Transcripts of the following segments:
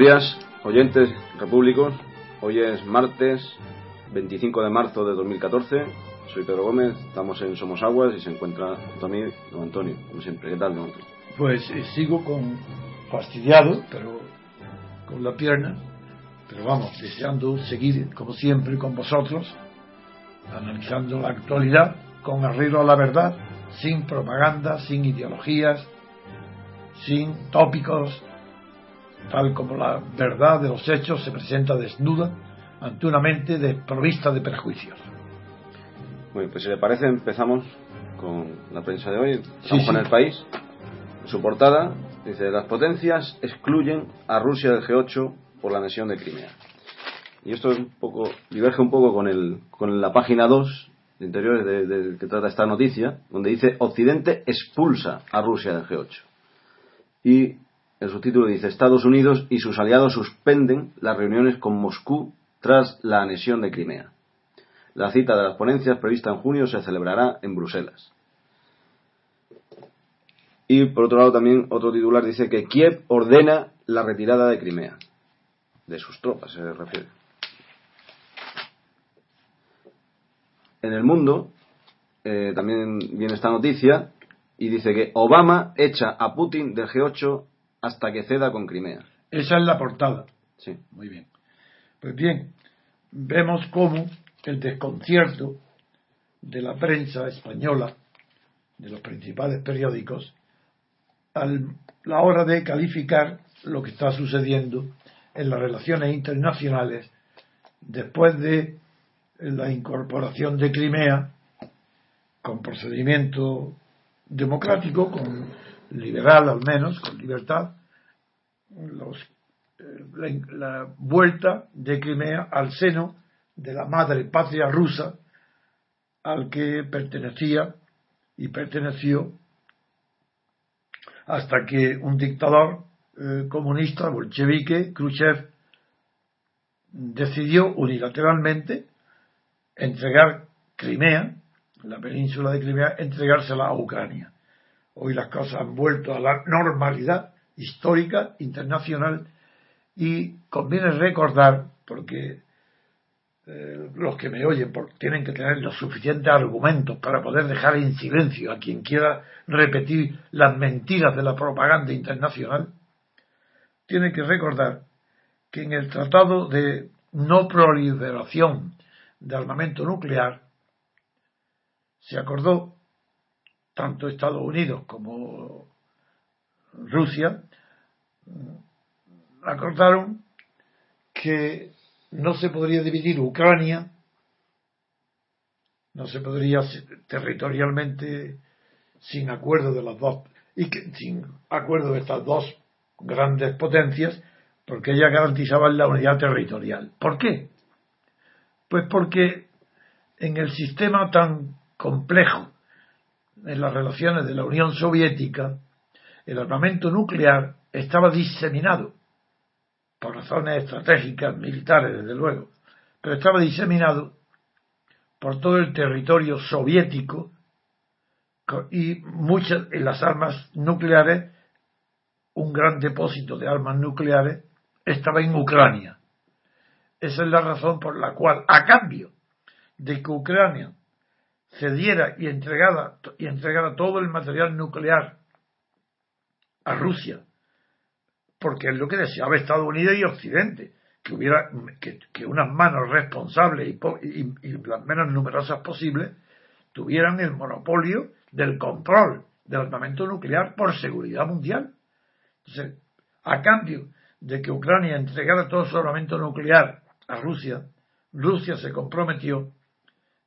Buenos días, oyentes repúblicos. Hoy es martes 25 de marzo de 2014. Soy Pedro Gómez, estamos en Somos Aguas y se encuentra junto a mí don Antonio, como siempre. ¿Qué tal, don Antonio? Pues eh, sigo con fastidiado, pero con la pierna, pero vamos, deseando seguir, como siempre, con vosotros, analizando la actualidad con arreglo a la verdad, sin propaganda, sin ideologías, sin tópicos, tal como la verdad de los hechos se presenta desnuda ante una mente desprovista de perjuicios. Bueno, pues si le parece, empezamos con la prensa de hoy. Sí, Estamos con sí. el país. Su portada dice: Las potencias excluyen a Rusia del G8 por la anexión de Crimea. Y esto es un poco, diverge un poco con, el, con la página 2 de interiores de, de- que trata esta noticia, donde dice: Occidente expulsa a Rusia del G8. Y el subtítulo dice: Estados Unidos y sus aliados suspenden las reuniones con Moscú tras la anexión de Crimea. La cita de las ponencias prevista en junio se celebrará en Bruselas. Y por otro lado también otro titular dice que Kiev ordena la retirada de Crimea. De sus tropas se refiere. En el mundo eh, también viene esta noticia y dice que Obama echa a Putin del G8 hasta que ceda con Crimea. Esa es la portada. Sí. Muy bien. Pues bien, vemos cómo el desconcierto de la prensa española, de los principales periódicos, a la hora de calificar lo que está sucediendo en las relaciones internacionales después de la incorporación de Crimea con procedimiento democrático, con liberal al menos, con libertad, los la, la vuelta de Crimea al seno de la madre patria rusa al que pertenecía y perteneció hasta que un dictador eh, comunista bolchevique, Khrushchev, decidió unilateralmente entregar Crimea, la península de Crimea, entregársela a Ucrania. Hoy las cosas han vuelto a la normalidad histórica internacional y conviene recordar, porque eh, los que me oyen tienen que tener los suficientes argumentos para poder dejar en silencio a quien quiera repetir las mentiras de la propaganda internacional, tienen que recordar que en el Tratado de No Proliferación de Armamento Nuclear se acordó, tanto Estados Unidos como Rusia, acordaron que no se podría dividir Ucrania, no se podría territorialmente sin acuerdo de las dos y sin acuerdo de estas dos grandes potencias, porque ellas garantizaban la unidad territorial. ¿Por qué? Pues porque en el sistema tan complejo en las relaciones de la Unión Soviética, el armamento nuclear estaba diseminado por razones estratégicas, militares, desde luego, pero estaba diseminado por todo el territorio soviético y muchas en las armas nucleares, un gran depósito de armas nucleares estaba en Ucrania. Esa es la razón por la cual, a cambio de que Ucrania cediera y entregara, y entregara todo el material nuclear a Rusia, porque es lo que deseaba Estados Unidos y Occidente, que hubiera que, unas manos responsables y, y, las menos numerosas posibles tuvieran el monopolio del control del armamento nuclear por seguridad mundial. Entonces, a cambio de que Ucrania entregara todo su armamento nuclear a Rusia, Rusia se comprometió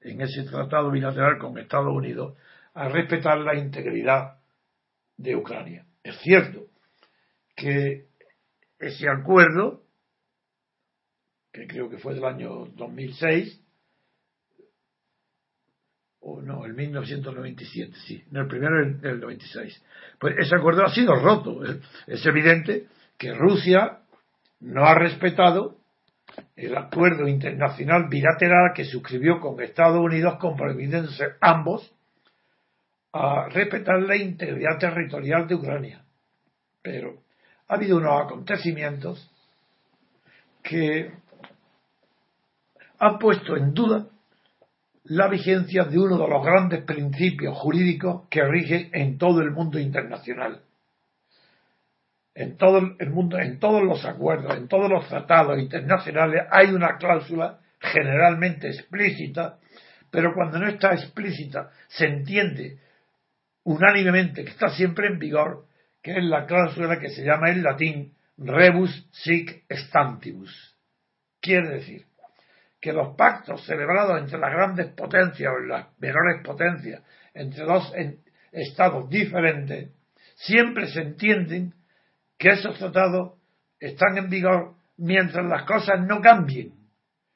en ese tratado bilateral con Estados Unidos a respetar la integridad de Ucrania. Es cierto que ese acuerdo, que creo que fue del año 2006, o no, el 1997, sí, en el primero del 96. Pues ese acuerdo ha sido roto. Es evidente que Rusia no ha respetado el acuerdo internacional bilateral que suscribió con Estados Unidos comprometiéndose ambos a respetar la integridad territorial de Ucrania. Pero ha habido unos acontecimientos que han puesto en duda la vigencia de uno de los grandes principios jurídicos que rige en todo el mundo internacional. En todo el mundo, en todos los acuerdos, en todos los tratados internacionales hay una cláusula generalmente explícita, pero cuando no está explícita se entiende unánimemente que está siempre en vigor, que es la cláusula que se llama en latín rebus sic stantibus. Quiere decir que los pactos celebrados entre las grandes potencias o las menores potencias, entre dos estados diferentes, siempre se entienden que esos tratados están en vigor mientras las cosas no cambien,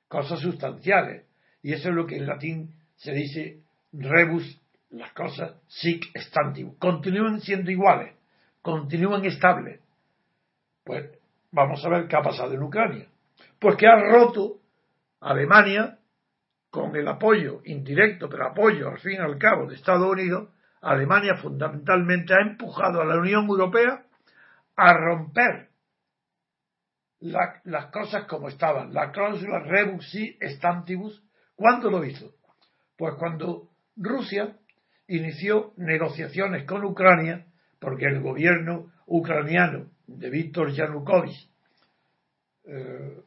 cosas sustanciales. Y eso es lo que en latín se dice rebus, las cosas sic stantibus. Continúan siendo iguales, continúan estables. Pues vamos a ver qué ha pasado en Ucrania. Pues que ha roto Alemania, con el apoyo indirecto, pero apoyo al fin y al cabo de Estados Unidos, Alemania fundamentalmente ha empujado a la Unión Europea a romper las cosas como estaban. La cláusula rebus si stantibus, ¿cuándo lo hizo? Pues cuando Rusia inició negociaciones con Ucrania, porque el gobierno ucraniano de Víctor Yanukovych eh,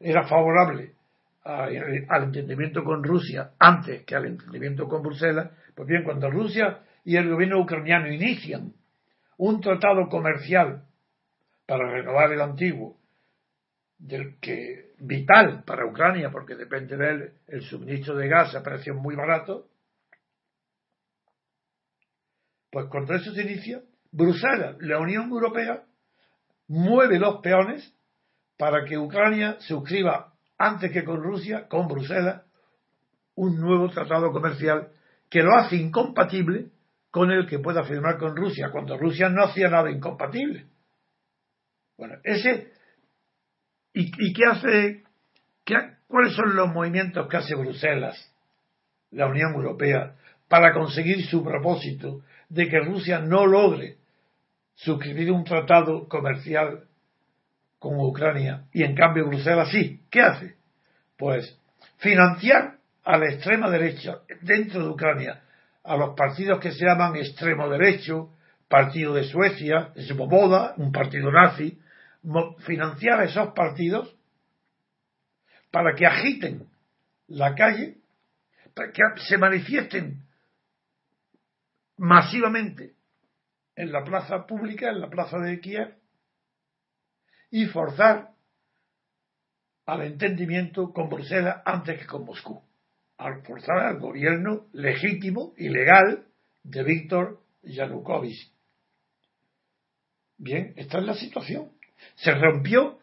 era favorable al entendimiento con Rusia antes que al entendimiento con Bruselas, pues bien, cuando Rusia y el gobierno ucraniano inician un tratado comercial para renovar el antiguo, del que vital para Ucrania, porque depende de él el suministro de gas a precios muy baratos, pues cuando eso se inicia, Bruselas, la Unión Europea, mueve los peones para que Ucrania suscriba antes que con Rusia, con Bruselas, un nuevo tratado comercial que lo hace incompatible con el que pueda firmar con Rusia, cuando Rusia no hacía nada incompatible. Bueno, ese. ¿Y, qué hace? Qué, ¿Cuáles son los movimientos que hace Bruselas, la Unión Europea, para conseguir su propósito de que Rusia no logre suscribir un tratado comercial con Ucrania y en cambio Bruselas sí. ¿Qué hace? Pues financiar a la extrema derecha dentro de Ucrania a los partidos que se llaman extremo derecho, Partido de Suecia, Svoboda, un partido nazi, financiar a esos partidos para que agiten la calle, para que se manifiesten masivamente en la plaza pública, en la plaza de Kiev, y forzar al entendimiento con Bruselas antes que con Moscú, forzar al gobierno legítimo y legal de Víctor Yanukovych. Bien, esta es la situación. Se rompió,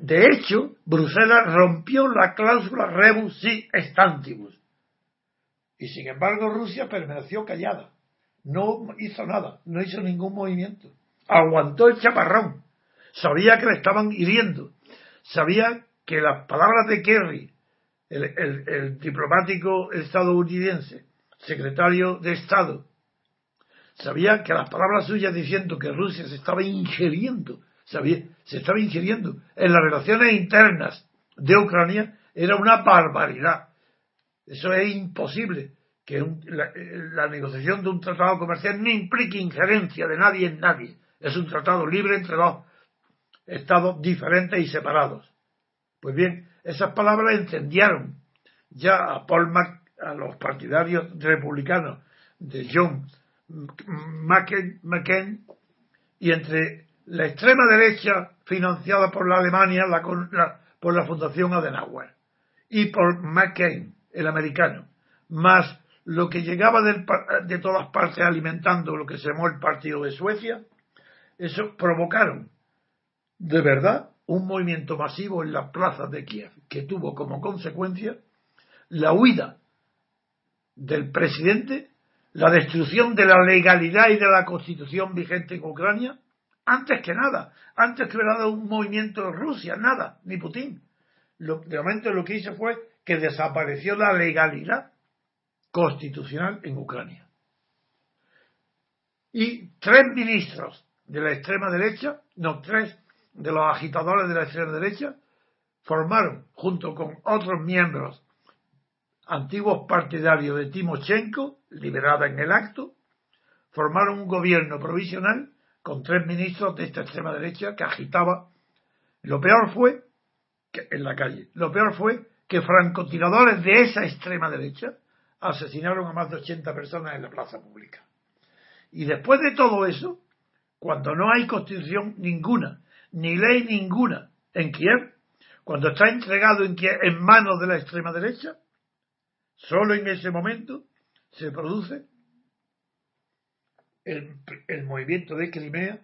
de hecho, Bruselas rompió la cláusula rebus si stantibus. Y sin embargo Rusia permaneció callada. No hizo nada, no hizo ningún movimiento. Aguantó el chaparrón sabía que le estaban hiriendo, sabía que las palabras de Kerry, el, diplomático estadounidense, secretario de Estado, sabía que las palabras suyas diciendo que Rusia se estaba ingiriendo, sabía, se estaba ingiriendo en las relaciones internas de Ucrania, era una barbaridad. Eso es imposible que la, negociación de un tratado comercial no implique injerencia de nadie en nadie. Es un tratado libre entre dos estados diferentes y separados. Pues bien, esas palabras encendieron ya a Paul a los partidarios republicanos de John McCain, y entre la extrema derecha financiada por la Alemania por la Fundación Adenauer y por McCain, el americano, más lo que llegaba de todas partes alimentando lo que se llamó el Partido de Suecia, eso provocaron de verdad un movimiento masivo en las plazas de Kiev, que tuvo como consecuencia la huida del presidente, la destrucción de la legalidad y de la constitución vigente en Ucrania, antes que nada, antes que hubiera dado un movimiento en Rusia, nada, ni Putin. de momento lo que hizo fue que desapareció la legalidad constitucional en Ucrania. Y tres ministros de la extrema derecha, no, tres de los agitadores de la extrema derecha, formaron, junto con otros miembros antiguos partidarios de Timochenko, liberada en el acto, formaron un gobierno provisional con tres ministros de esta extrema derecha que agitaba. Lo peor fue en la calle, lo peor fue que francotiradores de esa extrema derecha asesinaron a más de 80 personas en la plaza pública. Y después de todo eso, cuando no hay constitución ninguna, ni ley ninguna en Kiev, cuando está entregado en, en manos de la extrema derecha, solo en ese momento se produce el, el movimiento de Crimea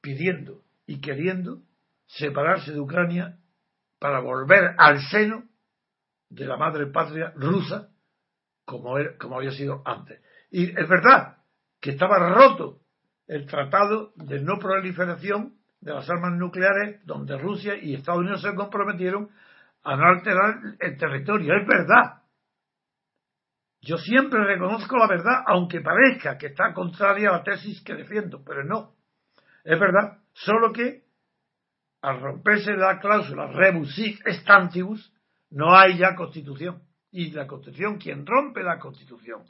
pidiendo y queriendo separarse de Ucrania para volver al seno de la madre patria rusa como, como había sido antes. Y es verdad que estaba roto el tratado de no proliferación de las armas nucleares donde Rusia y Estados Unidos se comprometieron a no alterar el territorio. Es verdad. Yo siempre reconozco la verdad, aunque parezca que está contraria a la tesis que defiendo, pero no. Es verdad. Solo que al romperse la cláusula rebus sic stantibus, no hay ya constitución y la Constitución, quien rompe la Constitución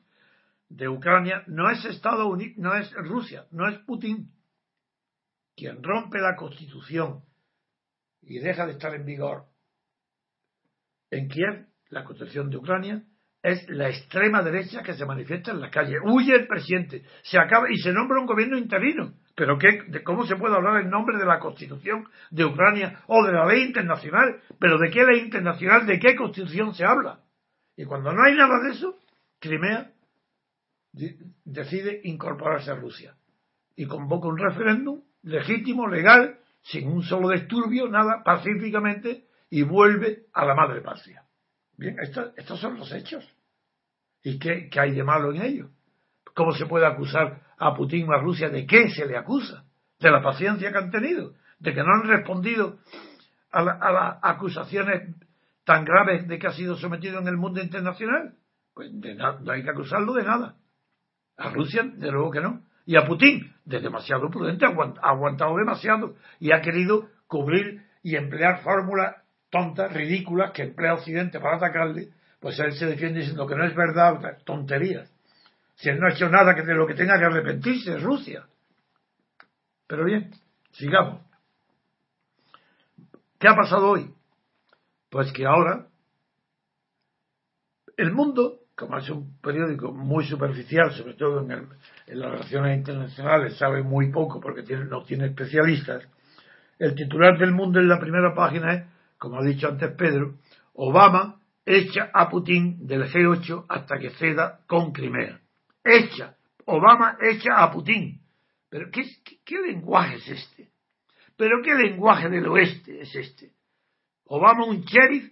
de Ucrania no es Estados Unidos, no es Rusia, no es Putin. Quien rompe la Constitución y deja de estar en vigor en Kiev, la Constitución de Ucrania, es la extrema derecha que se manifiesta en la calle. Huye el presidente, se acaba y se nombra un gobierno interino. Pero qué, ¿cómo se puede hablar en nombre de la Constitución de Ucrania o de la ley internacional? ¿Pero de qué ley internacional, de qué Constitución se habla? Y cuando no hay nada de eso, Crimea decide incorporarse a Rusia y convoca un referéndum legítimo, legal, sin un solo disturbio, nada, pacíficamente, y vuelve a la madre patria. Bien, estos, son los hechos. ¿Y qué, hay de malo en ello? ¿Cómo se puede acusar a Putin o a Rusia? ¿De qué se le acusa? De la paciencia que han tenido, de que no han respondido a, a las acusaciones tan grave de que ha sido sometido en el mundo internacional? Pues no hay que acusarlo de nada. A Rusia, de luego que no. Y a Putin, de demasiado prudente, ha aguantado demasiado y ha querido cubrir y emplear fórmulas tontas, ridículas, que emplea Occidente para atacarle, pues él se defiende diciendo que no es verdad, tonterías. Si él no ha hecho nada que de lo que tenga que arrepentirse es Rusia. Pero bien, sigamos. ¿Qué ha pasado hoy? Pues que ahora el mundo, como es un periódico muy superficial, sobre todo en, las relaciones internacionales, sabe muy poco porque no tiene especialistas, el titular del mundo en la primera página es, como ha dicho antes Pedro, Obama echa a Putin del G8 hasta que ceda con Crimea. Echa, Obama echa a Putin. Pero ¿qué, qué lenguaje es este? ¿Pero qué lenguaje del oeste es este? Obama un sheriff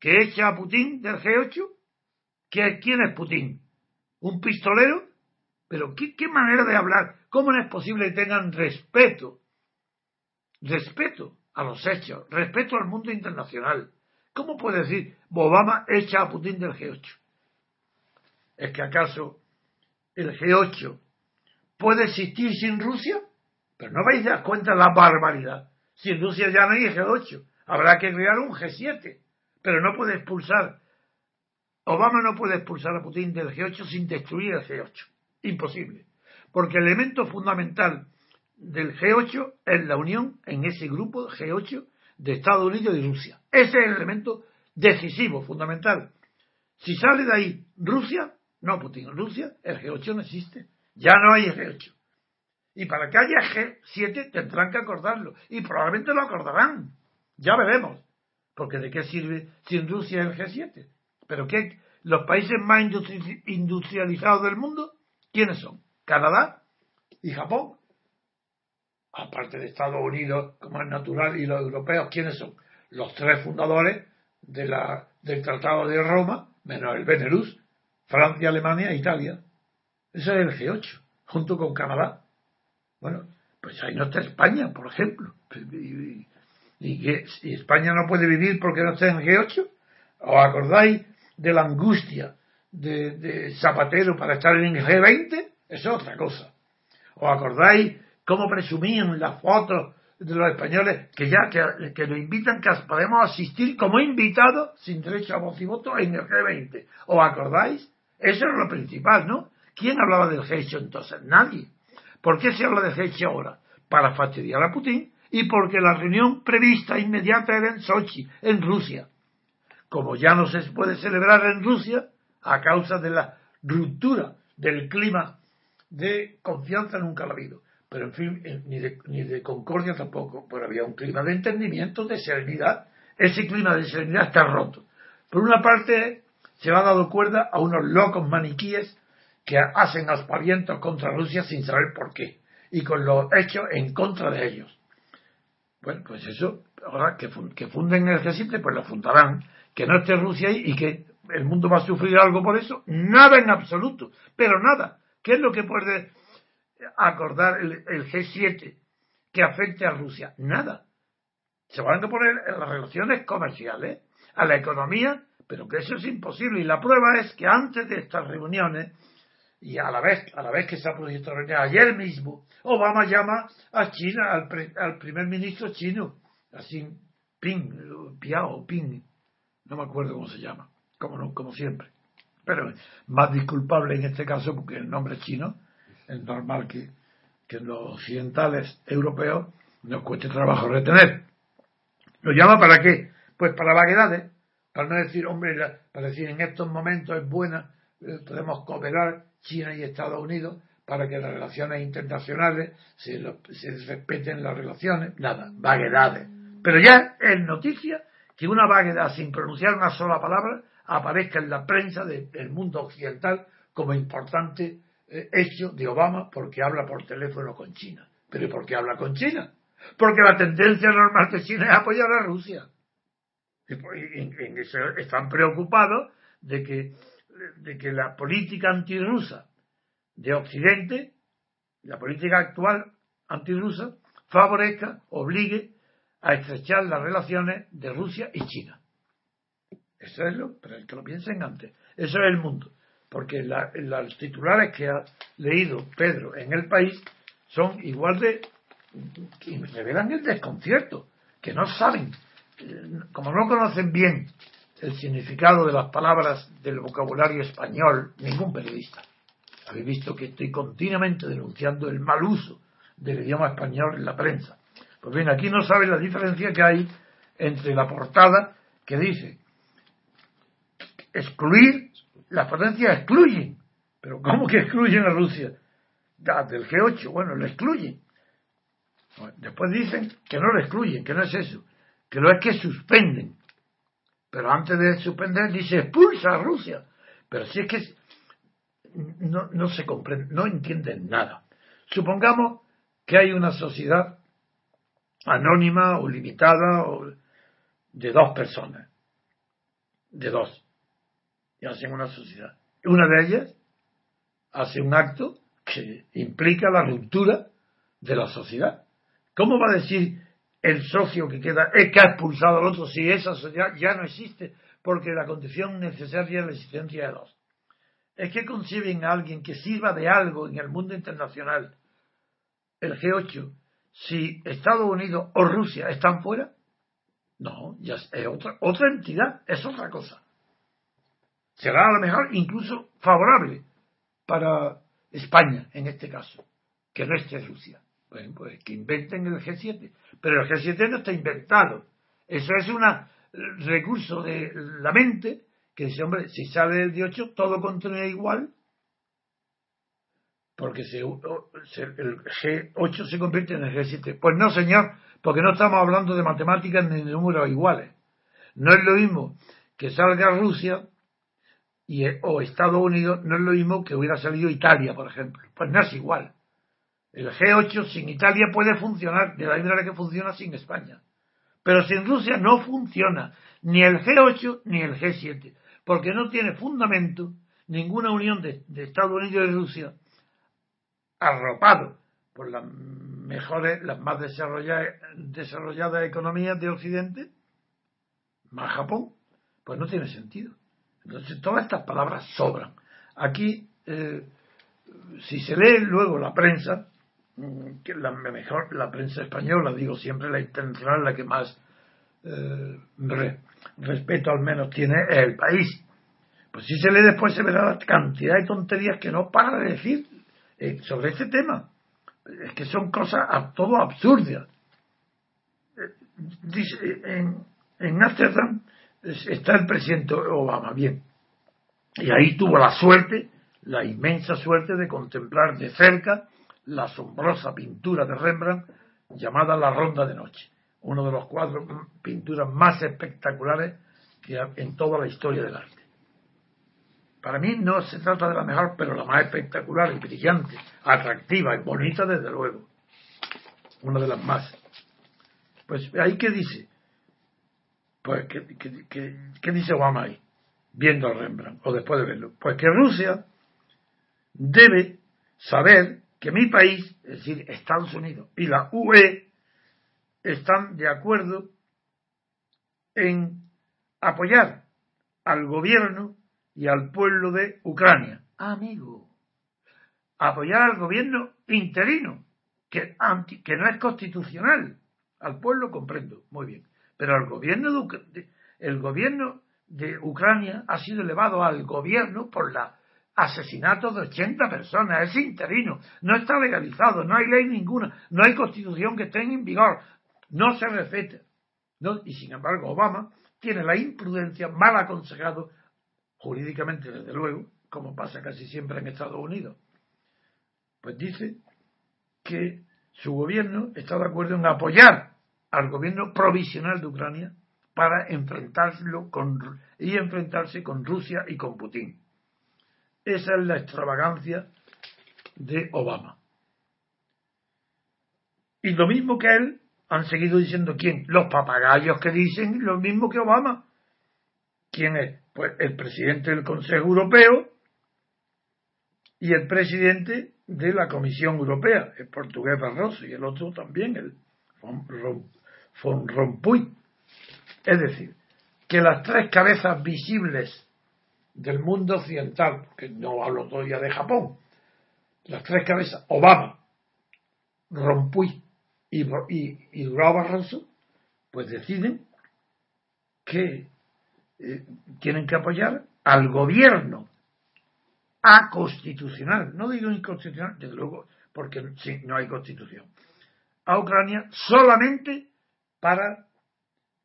que echa a Putin del G8. ¿Quién es Putin? ¿Un pistolero? Pero ¿qué, manera de hablar? ¿Cómo es posible que tengan respeto respeto a los hechos, respeto al mundo internacional. ¿Cómo puede decir Obama echa a Putin del G8? ¿Es que acaso el G8 puede existir sin Rusia? Pero no vais a dar cuenta la barbaridad. Sin Rusia ya no hay G8. Habrá que crear un G7. Pero no puede expulsar. Obama no puede expulsar a Putin del G8 sin destruir el G8. Imposible. Porque el elemento fundamental del G8 es la unión en ese grupo G8 de Estados Unidos y Rusia. Ese es el elemento decisivo, fundamental. Si sale de ahí Rusia, no Putin, Rusia, el G8 no existe. Ya no hay G8. Y para que haya G7 tendrán que acordarlo. Y probablemente lo acordarán. Ya veremos. Porque ¿de qué sirve sin Rusia el G7? ¿Pero qué? ¿Los países más industrializados del mundo? ¿Quiénes son? Canadá y Japón. Aparte de Estados Unidos, como es natural, y los europeos, ¿quiénes son? Los tres fundadores de la, del Tratado de Roma, menos el Benelux, Francia, Alemania e Italia. Ese es el G8, junto con Canadá. Bueno, pues ahí no está España, por ejemplo. Y, y, España no puede vivir porque no está en G8. ¿Os acordáis de la angustia de, Zapatero para estar en G20? Eso es otra cosa. ¿Os acordáis cómo presumían las fotos de los españoles que ya que, que nos invitan que podemos asistir como invitados sin derecho a voz y voto en el G20? ¿Os acordáis? Eso es lo principal, ¿no? ¿Quién hablaba del G8 entonces? Nadie. ¿Por qué se habla de G8 ahora? Para fastidiar a Putin y porque la reunión prevista inmediata era en Sochi, en Rusia. Como ya no se puede celebrar en Rusia a causa de la ruptura del clima de confianza nunca ha habido. Pero en fin, eh, ni de, ni de concordia tampoco, pero había un clima de entendimiento, de serenidad. Ese clima de serenidad está roto. Por una parte, se ha dado cuerda a unos locos maniquíes que hacen aspavientos contra Rusia sin saber por qué y con los hechos en contra de ellos. Bueno, pues eso, ahora que, funden el G7, pues lo fundarán, que no esté Rusia ahí y que el mundo va a sufrir algo por eso, nada en absoluto, pero nada. ¿Qué es lo que puede acordar el, el G7 que afecte a Rusia? Nada. Se van a poner en las relaciones comerciales, a la economía, pero que eso es imposible. Y la prueba es que antes de estas reuniones, y a la vez, a la vez que se ha producido ayer mismo, Obama llama a China, al, primer ministro chino, así, Ping, Piao, Ping, no me acuerdo cómo se llama, como, no, como siempre. Pero más disculpable en este caso porque el nombre es chino, es normal que, que los occidentales europeos nos cueste trabajo retener. ¿Lo llama para qué? Pues para vaguedades, para no decir, hombre, para decir en estos momentos es buena, eh, podemos cooperar China y Estados Unidos para que las relaciones internacionales se, respeten las relaciones, nada, vaguedades. Pero ya es noticia que una vaguedad sin pronunciar una sola palabra aparezca en la prensa del mundo occidental como importante eh, hecho de Obama porque habla por teléfono con China. ¿Pero por qué habla con China? Porque la tendencia normal de China es apoyar a Rusia. Y están preocupados de que, de que la política antirrusa de Occidente, la política actual antirrusa, favorezca, obligue a estrechar las relaciones de Rusia y China. Eso es lo, pero el que lo piensen antes. Eso es el mundo. Porque las titulares que ha leído Pedro en el país son igual de. que revelan el desconcierto, que no saben, como no conocen bien el significado de las palabras del vocabulario español, ningún periodista habéis visto que estoy continuamente denunciando el mal uso del idioma español en la prensa. Pues bien, aquí no saben la diferencia que hay entre la portada que dice excluir, las potencias excluyen. Pero ¿cómo que excluyen a Rusia? del G8, bueno, lo excluyen. Después dicen que no lo excluyen, que no es eso, que lo es que suspenden. Pero antes de suspender dice expulsa a Rusia. Pero si es que no, no se comprende, no entienden nada. Supongamos que hay una sociedad anónima o limitada o de dos personas, de dos, y hacen una sociedad. Una de ellas hace un acto que implica la ruptura de la sociedad. ¿Cómo va a decir el socio que queda es que ha expulsado al otro, si esa sociedad ya no existe, porque la condición necesaria es la existencia de dos. Es que conciben a alguien que sirva de algo en el mundo internacional, el G8, si Estados Unidos o Rusia están fuera. No, ya es otra, otra entidad, es otra cosa. Será a lo mejor incluso favorable para España en este caso, que no esté Rusia. Bueno, pues que inventen el G7. Pero el G7 no está inventado. Eso es un recurso de la mente que dice, hombre, si sale el 18, todo continúa igual, porque se, el G8 se convierte en el G7. Pues no, señor, porque no estamos hablando de matemáticas ni de números iguales. No es lo mismo que salga Rusia y, o Estados Unidos, no es lo mismo que hubiera salido Italia, por ejemplo. Pues no es igual. El G8 sin Italia puede funcionar de la misma manera que funciona sin España. Pero sin Rusia no funciona ni el G8 ni el G7, porque no tiene fundamento ninguna unión de, Estados Unidos y Rusia arropado por las mejores, las más desarrolladas, desarrolladas economías de Occidente, más Japón, pues no tiene sentido. Entonces todas estas palabras sobran. Aquí, eh, si se lee luego la prensa, Mm, que la mejor, la prensa española, digo siempre la internacional, la que más eh, respeto al menos tiene es el país. Pues si se lee después se verá la cantidad de tonterías que no para de decir eh, sobre este tema. Es que son cosas a, todo absurdas. Eh, en, en Amsterdam está el presidente Obama, bien. Y ahí tuvo la suerte, la inmensa suerte de contemplar de cerca la asombrosa pintura de Rembrandt llamada La Ronda de Noche, uno de los cuadros, pinturas más espectaculares que en toda la historia del arte. Para mí no se trata de la mejor, pero la más espectacular y brillante, atractiva y bonita desde luego. Una de las más. Pues ahí qué dice. Pues ¿qué, dice Obama ahí? Viendo a Rembrandt, o después de verlo. Pues que Rusia debe saber que mi país, es decir, Estados Unidos y la UE, están de acuerdo en apoyar al gobierno y al pueblo de Ucrania. Amigo, apoyar al gobierno interino, que, que no es constitucional. Al pueblo comprendo, muy bien. Pero al gobierno de, el gobierno de Ucrania ha sido elevado al gobierno por la asesinato de 80 personas, es interino, no está legalizado, no hay ley ninguna, no hay constitución que esté en vigor, no se respeta. ¿no? Y sin embargo, Obama tiene la imprudencia, mal aconsejado, jurídicamente desde luego, como pasa casi siempre en Estados Unidos, pues dice que su gobierno está de acuerdo en apoyar al gobierno provisional de Ucrania para enfrentarlo con, y enfrentarse con Rusia y con Putin. Esa es la extravagancia de Obama. Y lo mismo que él han seguido diciendo quién? Los papagayos que dicen lo mismo que Obama. ¿Quién es? Pues el presidente del Consejo Europeo y el presidente de la Comisión Europea, el portugués Barroso, y el otro también, el von Rompuy. Es decir, que las tres cabezas visibles del mundo occidental, que no hablo todavía de Japón, las tres cabezas, Obama, Rompuy y, y, y Barroso, pues deciden que eh, tienen que apoyar al gobierno a constitucional, no digo inconstitucional, desde luego, porque no hay constitución, a Ucrania solamente para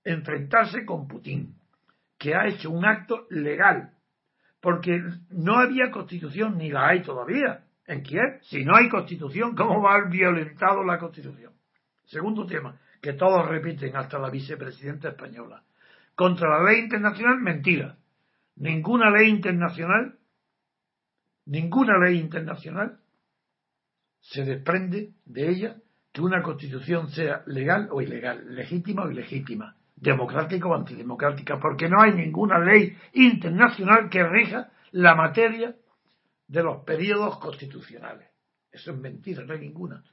enfrentarse con Putin, que ha hecho un acto legal porque no había constitución, ni la hay todavía en Kiev. Si no hay constitución, ¿cómo va a haber violentado la constitución? Segundo tema, que todos repiten, hasta la vicepresidenta española. Contra la ley internacional, mentira. Ninguna ley internacional, ninguna ley internacional se desprende de ella que una constitución sea legal o ilegal, legítima o ilegítima democrática o antidemocrática, porque no hay ninguna ley internacional que rija la materia de los periodos constitucionales. Eso es mentira, no hay ninguna.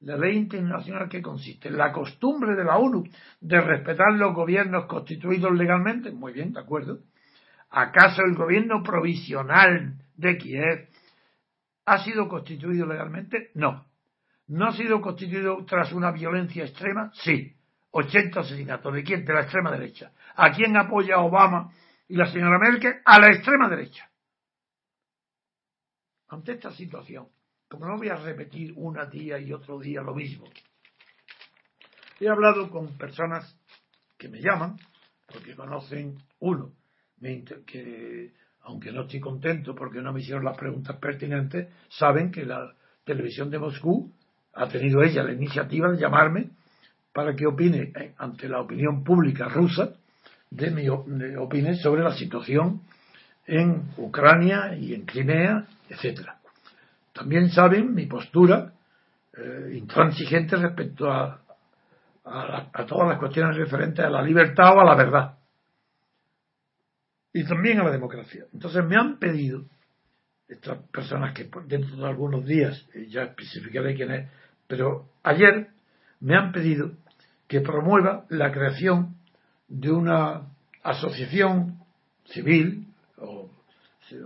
La ley internacional que consiste en la costumbre de la ONU de respetar los gobiernos constituidos legalmente. Muy bien, de acuerdo. ¿Acaso el gobierno provisional de Kiev ha sido constituido legalmente? No. ¿No ha sido constituido tras una violencia extrema? Sí. 80 asesinatos. ¿De quién? De la extrema derecha. ¿A quién apoya Obama y la señora Merkel? A la extrema derecha. Ante esta situación, como no voy a repetir una día y otro día lo mismo, he hablado con personas que me llaman, porque conocen uno, que aunque no estoy contento porque no me hicieron las preguntas pertinentes, saben que la televisión de Moscú ha tenido ella la iniciativa de llamarme para que opine eh, ante la opinión pública rusa de mi opinión sobre la situación en Ucrania y en Crimea, etcétera. También saben mi postura eh, intransigente respecto a, a, todas las cuestiones referentes a la libertad o a la verdad. Y también a la democracia. Entonces me han pedido, estas personas que dentro de algunos días, eh, ya especificaré quién es, pero ayer me han pedido que promueva la creación de una asociación civil o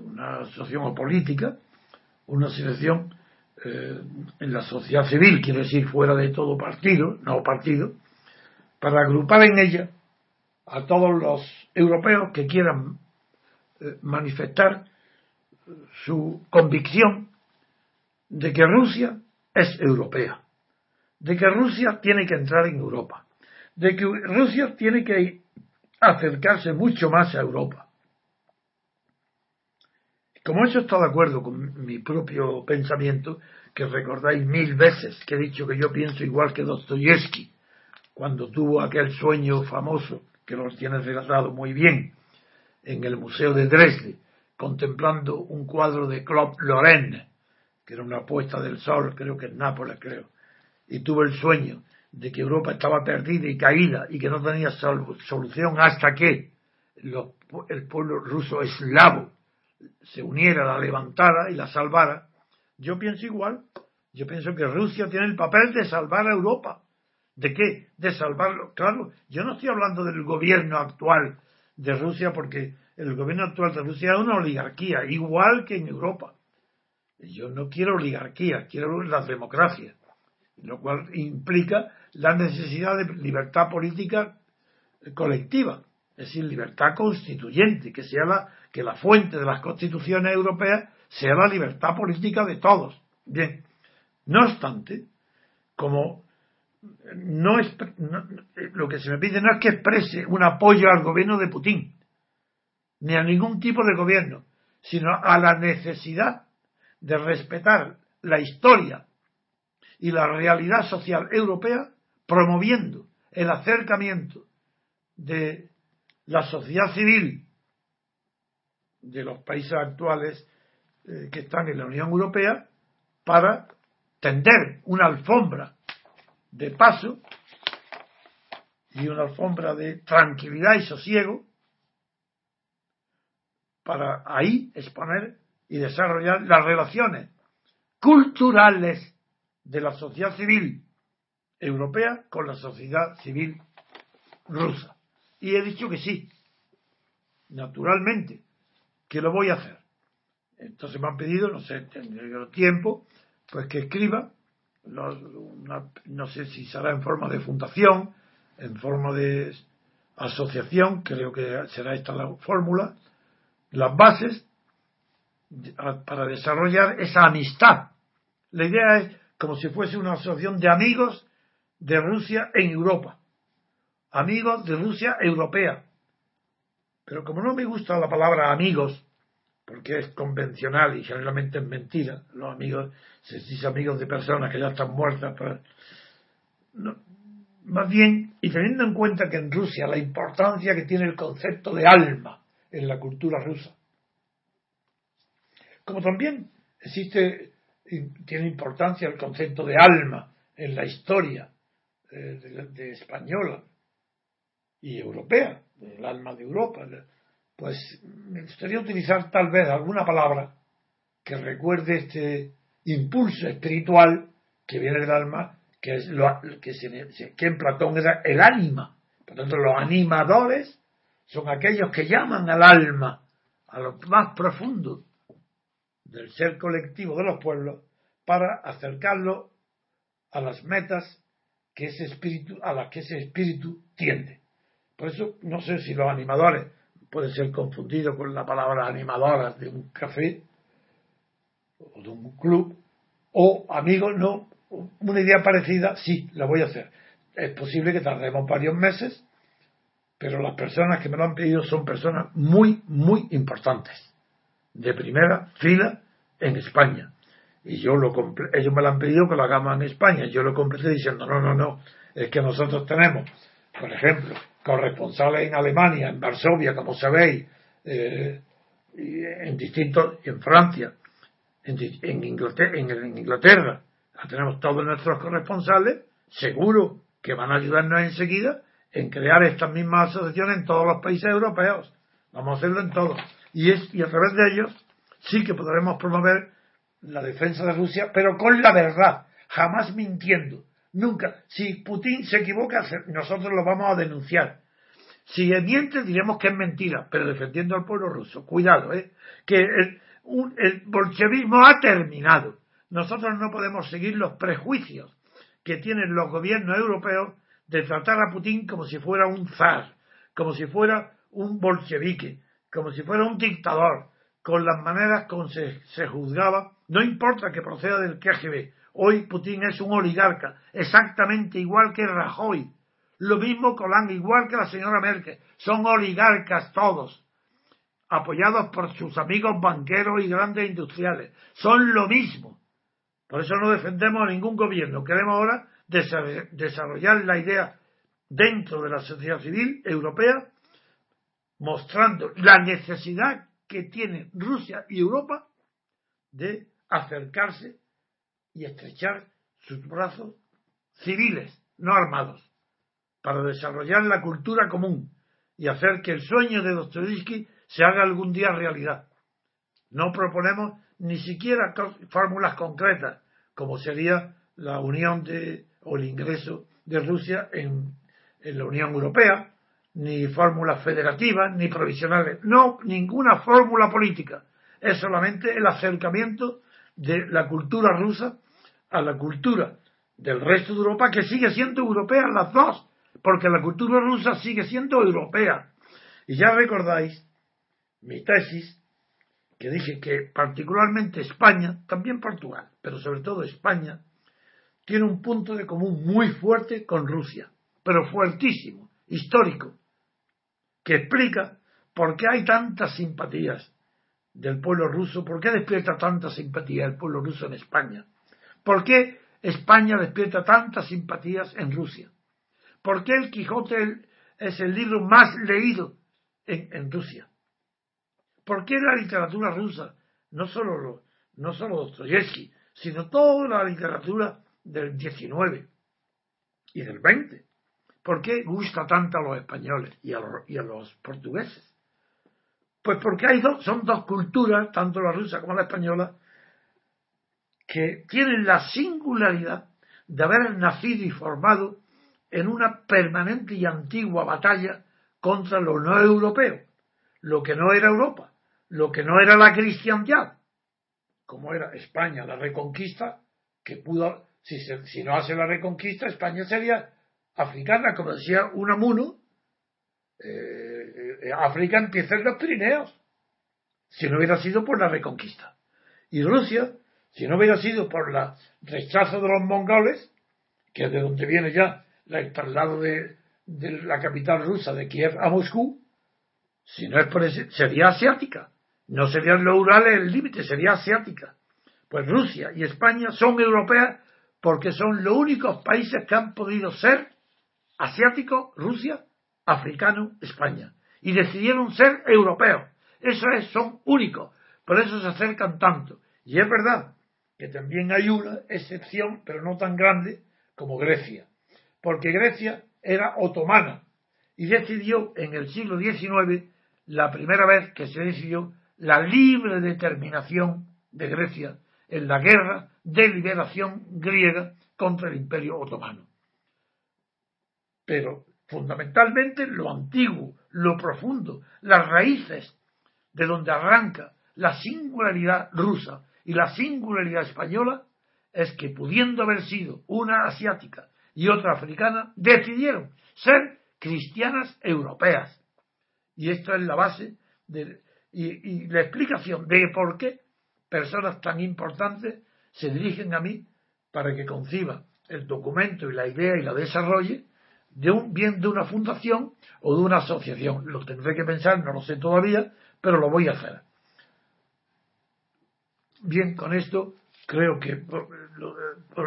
una asociación política, una asociación eh, en la sociedad civil, quiero decir fuera de todo partido, no partido, para agrupar en ella a todos los europeos que quieran eh, manifestar su convicción de que Rusia es europea de que Rusia tiene que entrar en Europa, de que Rusia tiene que acercarse mucho más a Europa. Como eso está de acuerdo con mi propio pensamiento, que recordáis mil veces que he dicho que yo pienso igual que Dostoyevsky, cuando tuvo aquel sueño famoso, que lo tiene relatado muy bien, en el Museo de Dresde, contemplando un cuadro de Claude Lorraine, que era una puesta del sol, creo que en Nápoles, creo, y tuvo el sueño de que Europa estaba perdida y caída y que no tenía solución hasta que el pueblo ruso eslavo se uniera, la levantara y la salvara, yo pienso igual. Yo pienso que Rusia tiene el papel de salvar a Europa. ¿De qué? De salvarlo. Claro, yo no estoy hablando del gobierno actual de Rusia porque el gobierno actual de Rusia es una oligarquía, igual que en Europa. Yo no quiero oligarquía, quiero la democracia lo cual implica la necesidad de libertad política colectiva, es decir, libertad constituyente, que sea la, que la fuente de las constituciones europeas sea la libertad política de todos. Bien, no obstante, como no, es, lo que se me pide no es que exprese un apoyo al gobierno de Putin, ni a ningún tipo de gobierno, sino a la necesidad de respetar la historia y la realidad social europea promoviendo el acercamiento de la sociedad civil de los países actuales eh, que están en la Unión Europea para tender una alfombra de paso y una alfombra de tranquilidad y sosiego para ahí exponer y desarrollar las relaciones culturales de la sociedad civil europea con la sociedad civil rusa. Y he dicho que sí, naturalmente, que lo voy a hacer. Entonces me han pedido, no sé, tendré tiempo, pues que escriba, no, sé si será en forma de fundación, en forma de asociación, creo que será esta la fórmula, las bases para desarrollar esa amistad. La idea es como si fuese una asociación de amigos de Rusia en Europa. Amigos de Rusia europea. Pero como no me gusta la palabra amigos, porque es convencional y generalmente es mentira, los amigos, se dice amigos de personas que ya están muertas, pues, más bien, y teniendo en cuenta que en Rusia la importancia que tiene el concepto de alma en la cultura rusa, como también existe tiene importancia el concepto de alma en la historia eh, de, española y europea, el alma de Europa. Pues me gustaría utilizar tal vez alguna palabra que recuerde este impulso espiritual que viene del alma que es lo que, se, que en Platón era el ánima. Por tanto, los animadores son aquellos que llaman al alma, a lo más profundo del ser colectivo de los pueblos, para acercarlo a las metas que ese espíritu, a las que ese espíritu tiende. Por eso, no sé si los animadores pueden ser confundidos con la palabra animadoras de un café o de un club, o amigos, no, una idea parecida, sí, la voy a hacer. Es posible que tardemos varios meses, pero las personas que me lo han pedido son personas muy, muy importantes, de primera fila en España. Y yo lo ellos me lo han pedido que lo hagamos en España. Yo lo completé diciendo, no, no, no, es que nosotros tenemos, por ejemplo, corresponsales en Alemania, en Varsovia, como sabéis, eh, en distintos, en Francia, en, Inglaterra, en Inglaterra, tenemos todos nuestros corresponsales, seguro que van a ayudarnos enseguida en crear estas mismas asociaciones en todos los países europeos. Vamos a hacerlo en todos. Y, es, y a través de ellos sí que podremos promover la defensa de Rusia, pero con la verdad, jamás mintiendo. Nunca. Si Putin se equivoca, nosotros lo vamos a denunciar. Si miente, diremos que es mentira, pero defendiendo al pueblo ruso. Cuidado, ¿eh? que el, el bolchevismo ha terminado. Nosotros no podemos seguir los prejuicios que tienen los gobiernos europeos de tratar a Putin como si fuera un zar, como si fuera un bolchevique, como si fuera un dictador, con las maneras como se, se juzgaba, no importa que proceda del KGB. Hoy Putin es un oligarca, exactamente igual que Rajoy, lo mismo Colán, igual que la señora Merkel. Son oligarcas todos, apoyados por sus amigos banqueros y grandes industriales. Son lo mismo. Por eso no defendemos a ningún gobierno. Queremos ahora desarrollar la idea dentro de la sociedad civil europea, mostrando la necesidad que tiene Rusia y Europa de acercarse y estrechar sus brazos civiles, no armados, para desarrollar la cultura común y hacer que el sueño de Dostoyevsky se haga algún día realidad. No proponemos ni siquiera fórmulas concretas, como sería la unión de, o el ingreso de Rusia en, en la Unión Europea, ni fórmulas federativas, ni provisionales. No, ninguna fórmula política. Es solamente el acercamiento de la cultura rusa a la cultura del resto de Europa, que sigue siendo europea las dos, porque la cultura rusa sigue siendo europea. Y ya recordáis mi tesis, que dije que particularmente España, también Portugal, pero sobre todo España, tiene un punto de común muy fuerte con Rusia, pero fuertísimo, histórico, que explica por qué hay tantas simpatías del pueblo ruso, por qué despierta tanta simpatía el pueblo ruso en España, por qué España despierta tantas simpatías en Rusia, por qué el Quijote es el libro más leído en, Rusia, por qué la literatura rusa, no solo, no solo Dostoyevsky, sino toda la literatura del 19 y del 20, ¿Por qué gusta tanto a los españoles y a los, portugueses? Pues porque hay dos, son dos culturas, tanto la rusa como la española, que tienen la singularidad de haber nacido y formado en una permanente y antigua batalla contra lo no europeo, lo que no era Europa, lo que no era la cristiandad, como era España, la reconquista, que pudo, si, si no hace la reconquista, España sería africana, como decía Unamuno, eh, África empieza en los Pirineos, si no hubiera sido por la reconquista. Y Rusia, si no hubiera sido por el rechazo de los mongoles, que es de donde viene ya el traslado de, la capital rusa de Kiev a Moscú, si no es por ese, sería asiática. No serían los Urales el límite, sería asiática. Pues Rusia y España son europeas porque son los únicos países que han podido ser asiático, Rusia, africano, España. Y decidieron ser europeos. Eso es, son únicos. Por eso se acercan tanto. Y es verdad que también hay una excepción, pero no tan grande, como Grecia. Porque Grecia era otomana y decidió en el siglo XIX, la primera vez que se decidió la libre determinación de Grecia en la guerra de liberación griega contra el imperio otomano. Pero fundamentalmente lo antiguo, lo profundo, las raíces de donde arranca la singularidad rusa y la singularidad española es que pudiendo haber sido una asiática y otra africana, decidieron ser cristianas europeas. Y esto es la base de, y, la explicación de por qué personas tan importantes se dirigen a mí para que conciba el documento y la idea y la desarrolle de un bien de una fundación o de una asociación. Lo tendré que pensar, no lo sé todavía, pero lo voy a hacer. Bien, con esto creo que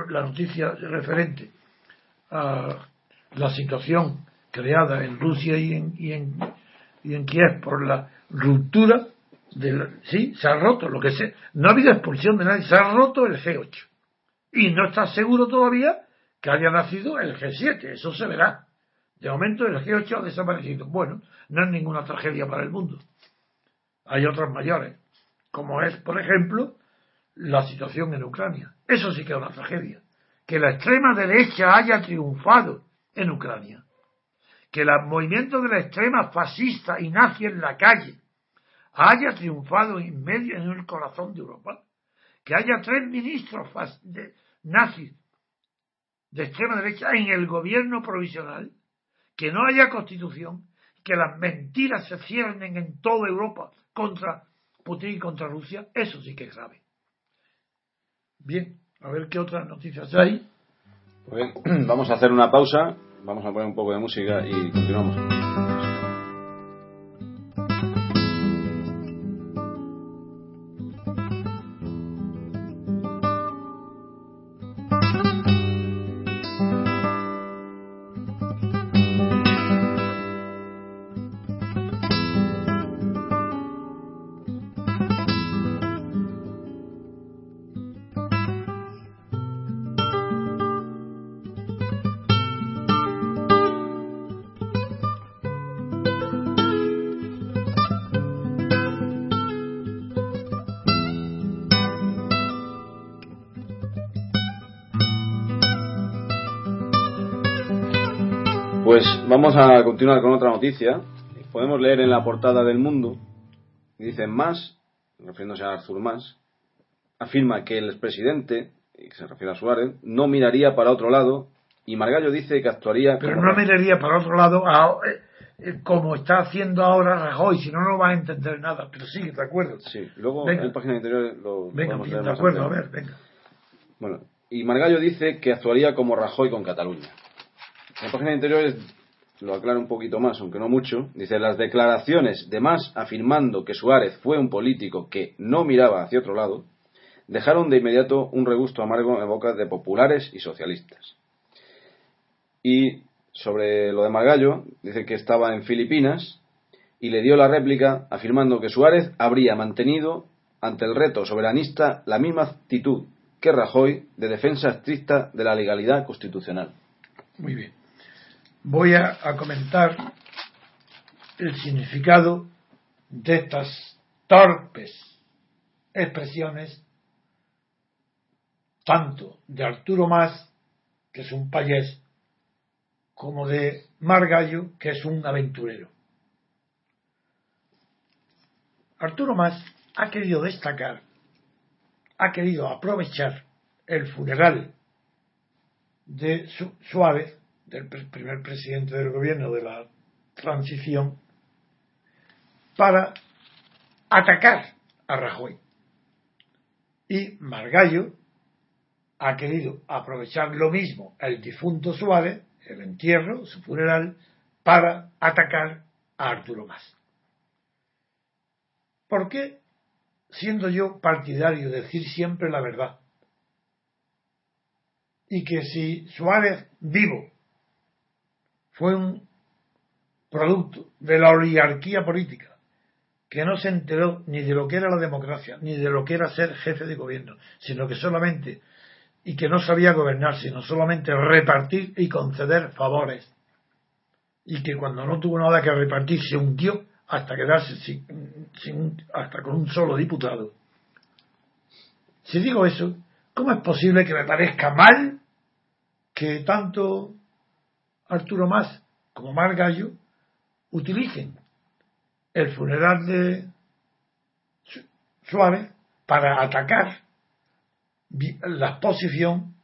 la noticia referente a la situación creada en Rusia y en, y en, y en Kiev por la ruptura del, sí, se ha roto lo que sé, no ha habido expulsión de nadie, se ha roto el G8 y no está seguro todavía que haya nacido el G7, eso se verá. De momento el G8 ha desaparecido. Bueno, no es ninguna tragedia para el mundo. Hay otras mayores, como es, por ejemplo, la situación en Ucrania. Eso sí que es una tragedia. Que la extrema derecha haya triunfado en Ucrania. Que el movimiento de la extrema fascista y nazi en la calle haya triunfado en medio, en el corazón de Europa. Que haya tres ministros nazis de extrema derecha en el gobierno provisional. Que no haya constitución. Que las mentiras se ciernen en toda Europa contra Putin y contra Rusia. Eso sí que es grave. Bien, a ver qué otras noticias hay. Pues vamos a hacer una pausa, vamos a poner un poco de música y continuamos. Vamos a continuar con otra noticia. Podemos leer en la portada del Mundo, dice Más, refiriéndose a Arthur Más, afirma que el expresidente, que se refiere a Suárez, no miraría para otro lado y Margallo dice que actuaría. Pero no miraría para otro lado eh, eh, como está haciendo ahora Rajoy, si no, no va a entender nada. Pero sí, de acuerdo. Sí, luego en la página interior lo. Venga, de acuerdo, a ver, venga. Bueno, y Margallo dice que actuaría como Rajoy con Cataluña. En la página interior es lo aclaro un poquito más, aunque no mucho, dice las declaraciones de Más afirmando que Suárez fue un político que no miraba hacia otro lado, dejaron de inmediato un regusto amargo en boca de populares y socialistas. Y sobre lo de Margallo, dice que estaba en Filipinas y le dio la réplica afirmando que Suárez habría mantenido ante el reto soberanista la misma actitud que Rajoy de defensa estricta de la legalidad constitucional. Muy bien voy a, comentar el significado de estas torpes expresiones, tanto de Arturo Más, que es un payés, como de Margallo, que es un aventurero. Arturo Más ha querido destacar, ha querido aprovechar el funeral de Suárez del primer presidente del gobierno de la transición para atacar a Rajoy. Y Margallo ha querido aprovechar lo mismo el difunto Suárez, el entierro, su funeral, para atacar a Arturo Más. ¿Por qué, siendo yo partidario de decir siempre la verdad? Y que si Suárez vivo fue un producto de la oligarquía política, que no se enteró ni de lo que era la democracia, ni de lo que era ser jefe de gobierno, sino que solamente, y que no sabía gobernar, sino solamente repartir y conceder favores, y que cuando no tuvo nada que repartir se hundió hasta quedarse sin, hasta con un solo diputado. Si digo eso, ¿Cómo es posible que me parezca mal que tanto Arturo Más como Mar Gallo utilicen el funeral de Suárez para atacar la exposición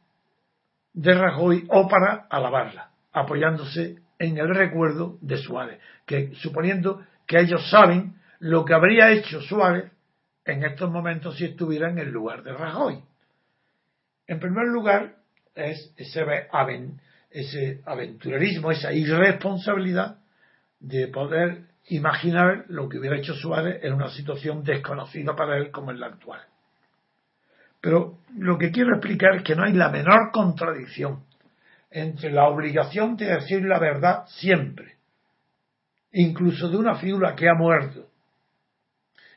de Rajoy o para alabarla, apoyándose en el recuerdo de Suárez, que suponiendo que ellos saben lo que habría hecho Suárez en estos momentos si estuviera en el lugar de Rajoy. En primer lugar, es ese, ese aventurerismo, esa irresponsabilidad de poder imaginar lo que hubiera hecho Suárez en una situación desconocida para él como en la actual. Pero lo que quiero explicar es que no hay la menor contradicción entre la obligación de decir la verdad siempre, incluso de una figura que ha muerto,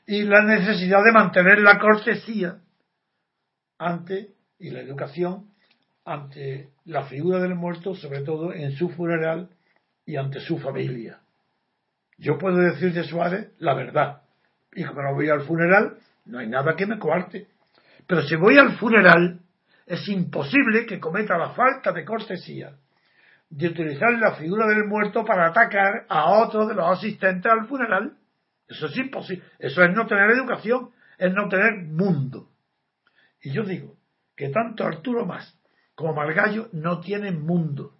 y la necesidad de mantener la cortesía ante y la educación ante la figura del muerto, sobre todo en su funeral y ante su familia. Yo puedo decir de Suárez la verdad, y no voy al funeral, no hay nada que me coarte. Pero si voy al funeral, es imposible que cometa la falta de cortesía de utilizar la figura del muerto para atacar a otro de los asistentes al funeral. Eso es imposible. Eso es no tener educación, es no tener mundo. Y yo digo que tanto Arturo Más como Margallo no tienen mundo.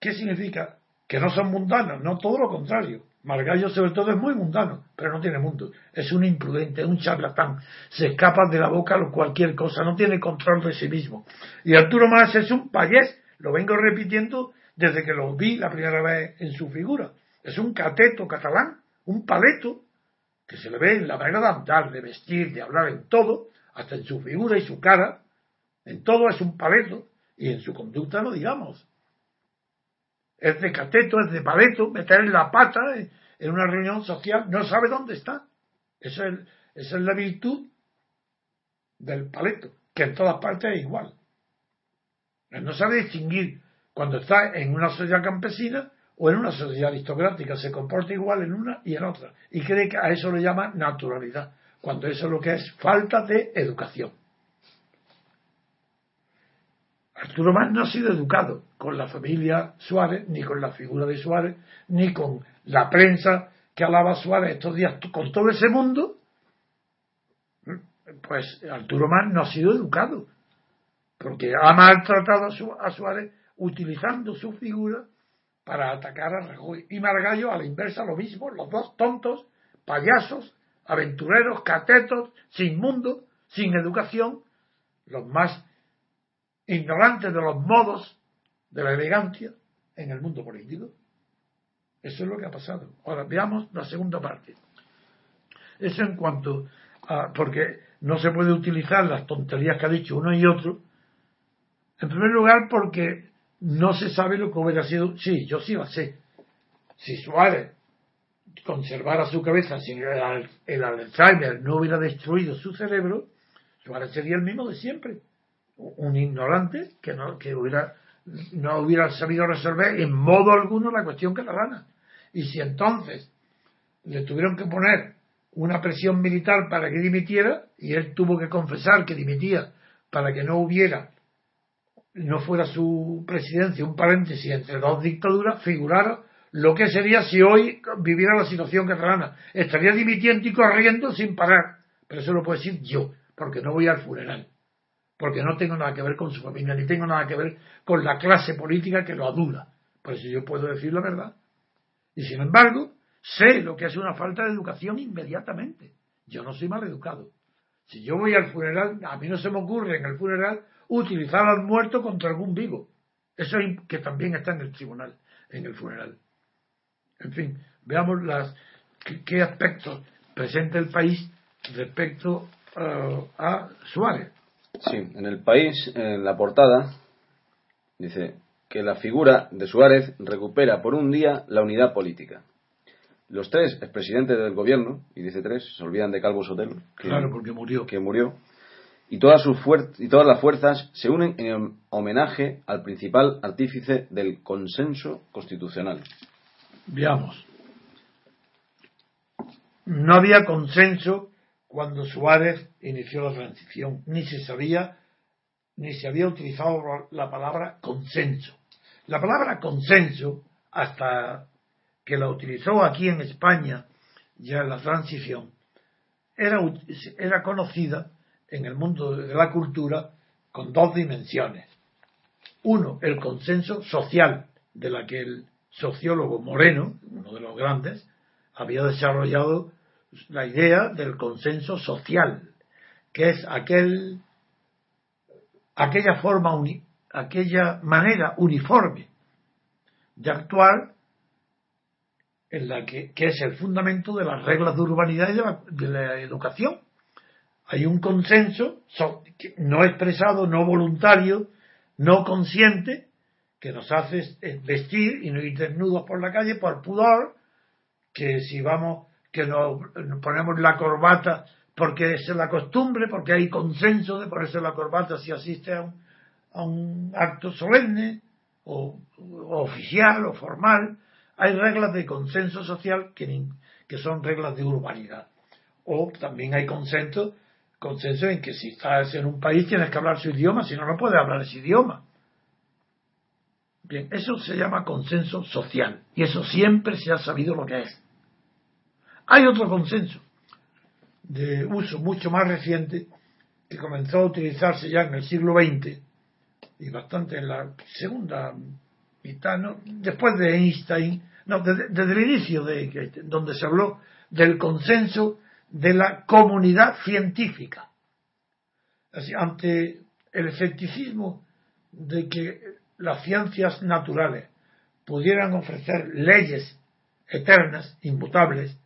¿Qué significa? Que no son mundanos, no todo lo contrario. Margallo sobre todo es muy mundano, pero no tiene mundo. Es un imprudente, un charlatán. Se escapa de la boca cualquier cosa, no tiene control de sí mismo. Y Arturo Más es un payés, lo vengo repitiendo desde que lo vi la primera vez en su figura. Es un cateto catalán, un paleto, que se le ve en la manera de andar, de vestir, de hablar, en todo, hasta en su figura y su cara, en todo es un paleto, y en su conducta no digamos es de cateto, es de paleto, meter la pata en una reunión social, no sabe dónde está. Esa es, esa es la virtud del paleto, que en todas partes es igual. No sabe distinguir cuando está en una sociedad campesina o en una sociedad aristocrática, se comporta igual en una y en otra, y cree que a eso le llama naturalidad, cuando eso es lo que es falta de educación. Arturo Más no ha sido educado con la familia Suárez, ni con la figura de Suárez, ni con la prensa que alaba a Suárez estos días, con todo ese mundo. Pues Arturo Más no ha sido educado, porque ha maltratado a Suárez utilizando su figura para atacar a Rajoy. Y Margallo a la inversa lo mismo, los dos tontos, payasos, aventureros, catetos, sin mundo, sin educación, los más ignorantes de los modos de la elegancia en el mundo político. Eso es lo que ha pasado. Ahora veamos la segunda parte. Eso en cuanto a, porque no se puede utilizar las tonterías que ha dicho uno y otro. En primer lugar, porque no se sabe lo que hubiera sido. Sí, yo sí lo sé. Si Suárez conservara su cabeza sin el, el Alzheimer no hubiera destruido su cerebro, Suárez sería el mismo de siempre un ignorante que no, que hubiera, no hubiera sabido resolver en modo alguno la cuestión catalana. Y si entonces le tuvieron que poner una presión militar para que dimitiera, y él tuvo que confesar que dimitía para que no hubiera, no fuera su presidencia un paréntesis entre dos dictaduras, figuraron lo que sería si hoy viviera la situación catalana. Estaría dimitiendo y corriendo sin parar. Pero eso lo puedo decir yo, porque no voy al funeral porque no tengo nada que ver con su familia, ni tengo nada que ver con la clase política que lo adula. Por eso yo puedo decir la verdad. Y sin embargo, sé lo que es una falta de educación inmediatamente. Yo no soy mal educado. Si yo voy al funeral, a mí no se me ocurre en el funeral utilizar al muerto contra algún vivo. Eso es que también está en el tribunal, en el funeral. En fin, veamos las, qué, aspectos presenta el país respecto uh, a Suárez. Sí, en el país, en la portada, dice que la figura de Suárez recupera por un día la unidad política. Los tres expresidentes del gobierno, y dice tres, se olvidan de Calvo Sotelo, que, claro, porque murió. Que murió y todas, sus y todas las fuerzas se unen en homenaje al principal artífice del consenso constitucional. Veamos. No había consenso cuando Suárez inició la transición, ni se sabía, ni se había utilizado la palabra consenso. La palabra consenso, hasta que la utilizó aquí en España, ya en la transición, era, era conocida en el mundo de la cultura con dos dimensiones. Uno, el consenso social, de la que el sociólogo Moreno, uno de los grandes, había desarrollado la idea del consenso social, que es aquel, aquella forma, aquella manera uniforme de actuar en la que, es el fundamento de las reglas de urbanidad y de la, de la educación. Hay un consenso no expresado, no voluntario, no consciente, que nos hace vestir y no ir desnudos por la calle por pudor, que si vamos, que nos, ponemos la corbata porque es la costumbre, porque hay consenso de ponerse la corbata si asiste a un, acto solemne o, oficial o formal. Hay reglas de consenso social que, que son reglas de urbanidad. O también hay consenso, consenso en que si estás en un país tienes que hablar su idioma, si no, no puedes hablar ese idioma. Bien, eso se llama consenso social y eso siempre se ha sabido lo que es. Hay otro consenso de uso mucho más reciente que comenzó a utilizarse ya en el siglo XX y bastante en la segunda mitad, después de Einstein, no, desde, el inicio de donde se habló del consenso de la comunidad científica. Ante el escepticismo de que las ciencias naturales pudieran ofrecer leyes eternas, inmutables,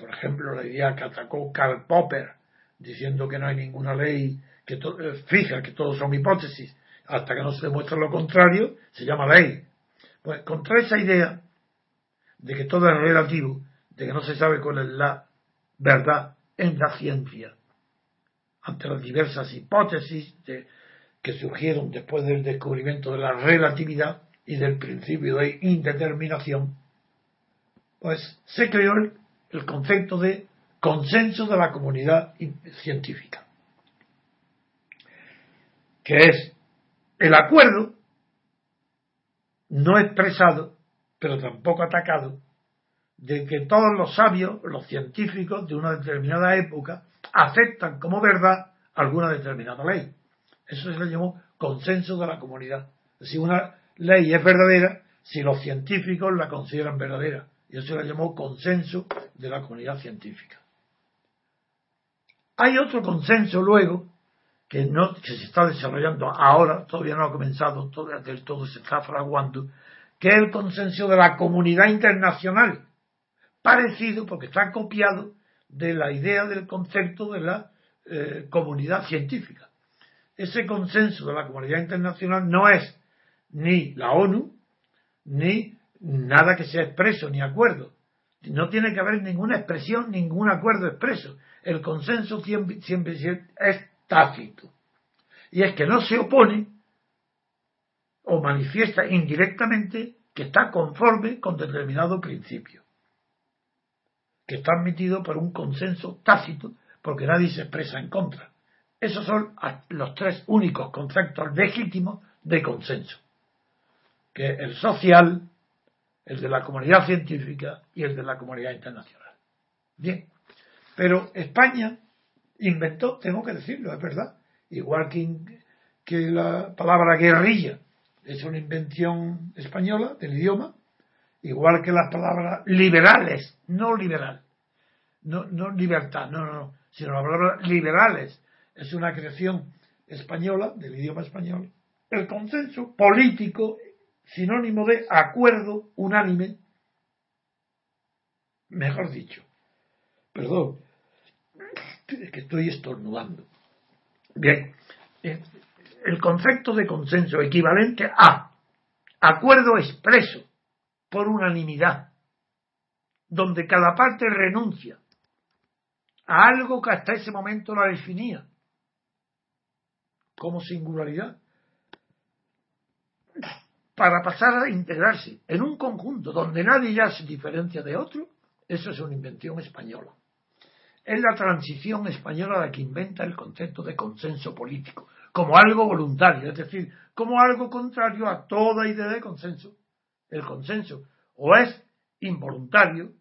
por ejemplo, la idea que atacó Karl Popper, diciendo que no hay ninguna ley que eh, fija, que todos son hipótesis, hasta que no se demuestre lo contrario, se llama ley. Pues contra esa idea de que todo es relativo, de que no se sabe cuál es la verdad en la ciencia, ante las diversas hipótesis de que surgieron después del descubrimiento de la relatividad y del principio de indeterminación, pues se creó el, concepto de consenso de la comunidad científica, que es el acuerdo no expresado, pero tampoco atacado, de que todos los sabios, los científicos de una determinada época, aceptan como verdad alguna determinada ley. Eso se le llamó consenso de la comunidad. Si una ley es verdadera, si los científicos la consideran verdadera. Y eso se llamó consenso de la comunidad científica. Hay otro consenso luego que, no, que se está desarrollando ahora, todavía no ha comenzado, todavía del todo se está fraguando, que es el consenso de la comunidad internacional, parecido porque está copiado de la idea del concepto de la eh, comunidad científica ese consenso de la comunidad internacional no es ni la ONU, ni nada que sea expreso, ni acuerdo. No tiene que haber ninguna expresión, ningún acuerdo expreso. El consenso siempre, siempre es tácito. Y es que no se opone o manifiesta indirectamente que está conforme con determinado principio, que está admitido por un consenso tácito porque nadie se expresa en contra. Esos son los tres únicos conceptos legítimos de consenso, que el social, el de la comunidad científica y el de la comunidad internacional. Bien, pero España inventó, tengo que decirlo, es verdad, igual que, que la palabra guerrilla es una invención española del idioma, igual que las palabras liberales, no liberal, no, no libertad, no, no, no, sino las palabras liberales es una creación española, del idioma español, el consenso político, sinónimo de acuerdo unánime, mejor dicho, perdón, que estoy estornudando. Bien, el concepto de consenso equivalente a acuerdo expreso por unanimidad, donde cada parte renuncia a algo que hasta ese momento la definía como singularidad para pasar a integrarse en un conjunto donde nadie ya se diferencia de otro, eso es una invención española. es la transición española la que inventa el concepto de consenso político, como algo voluntario, es decir, como algo contrario a toda idea de consenso. El consenso o es involuntario,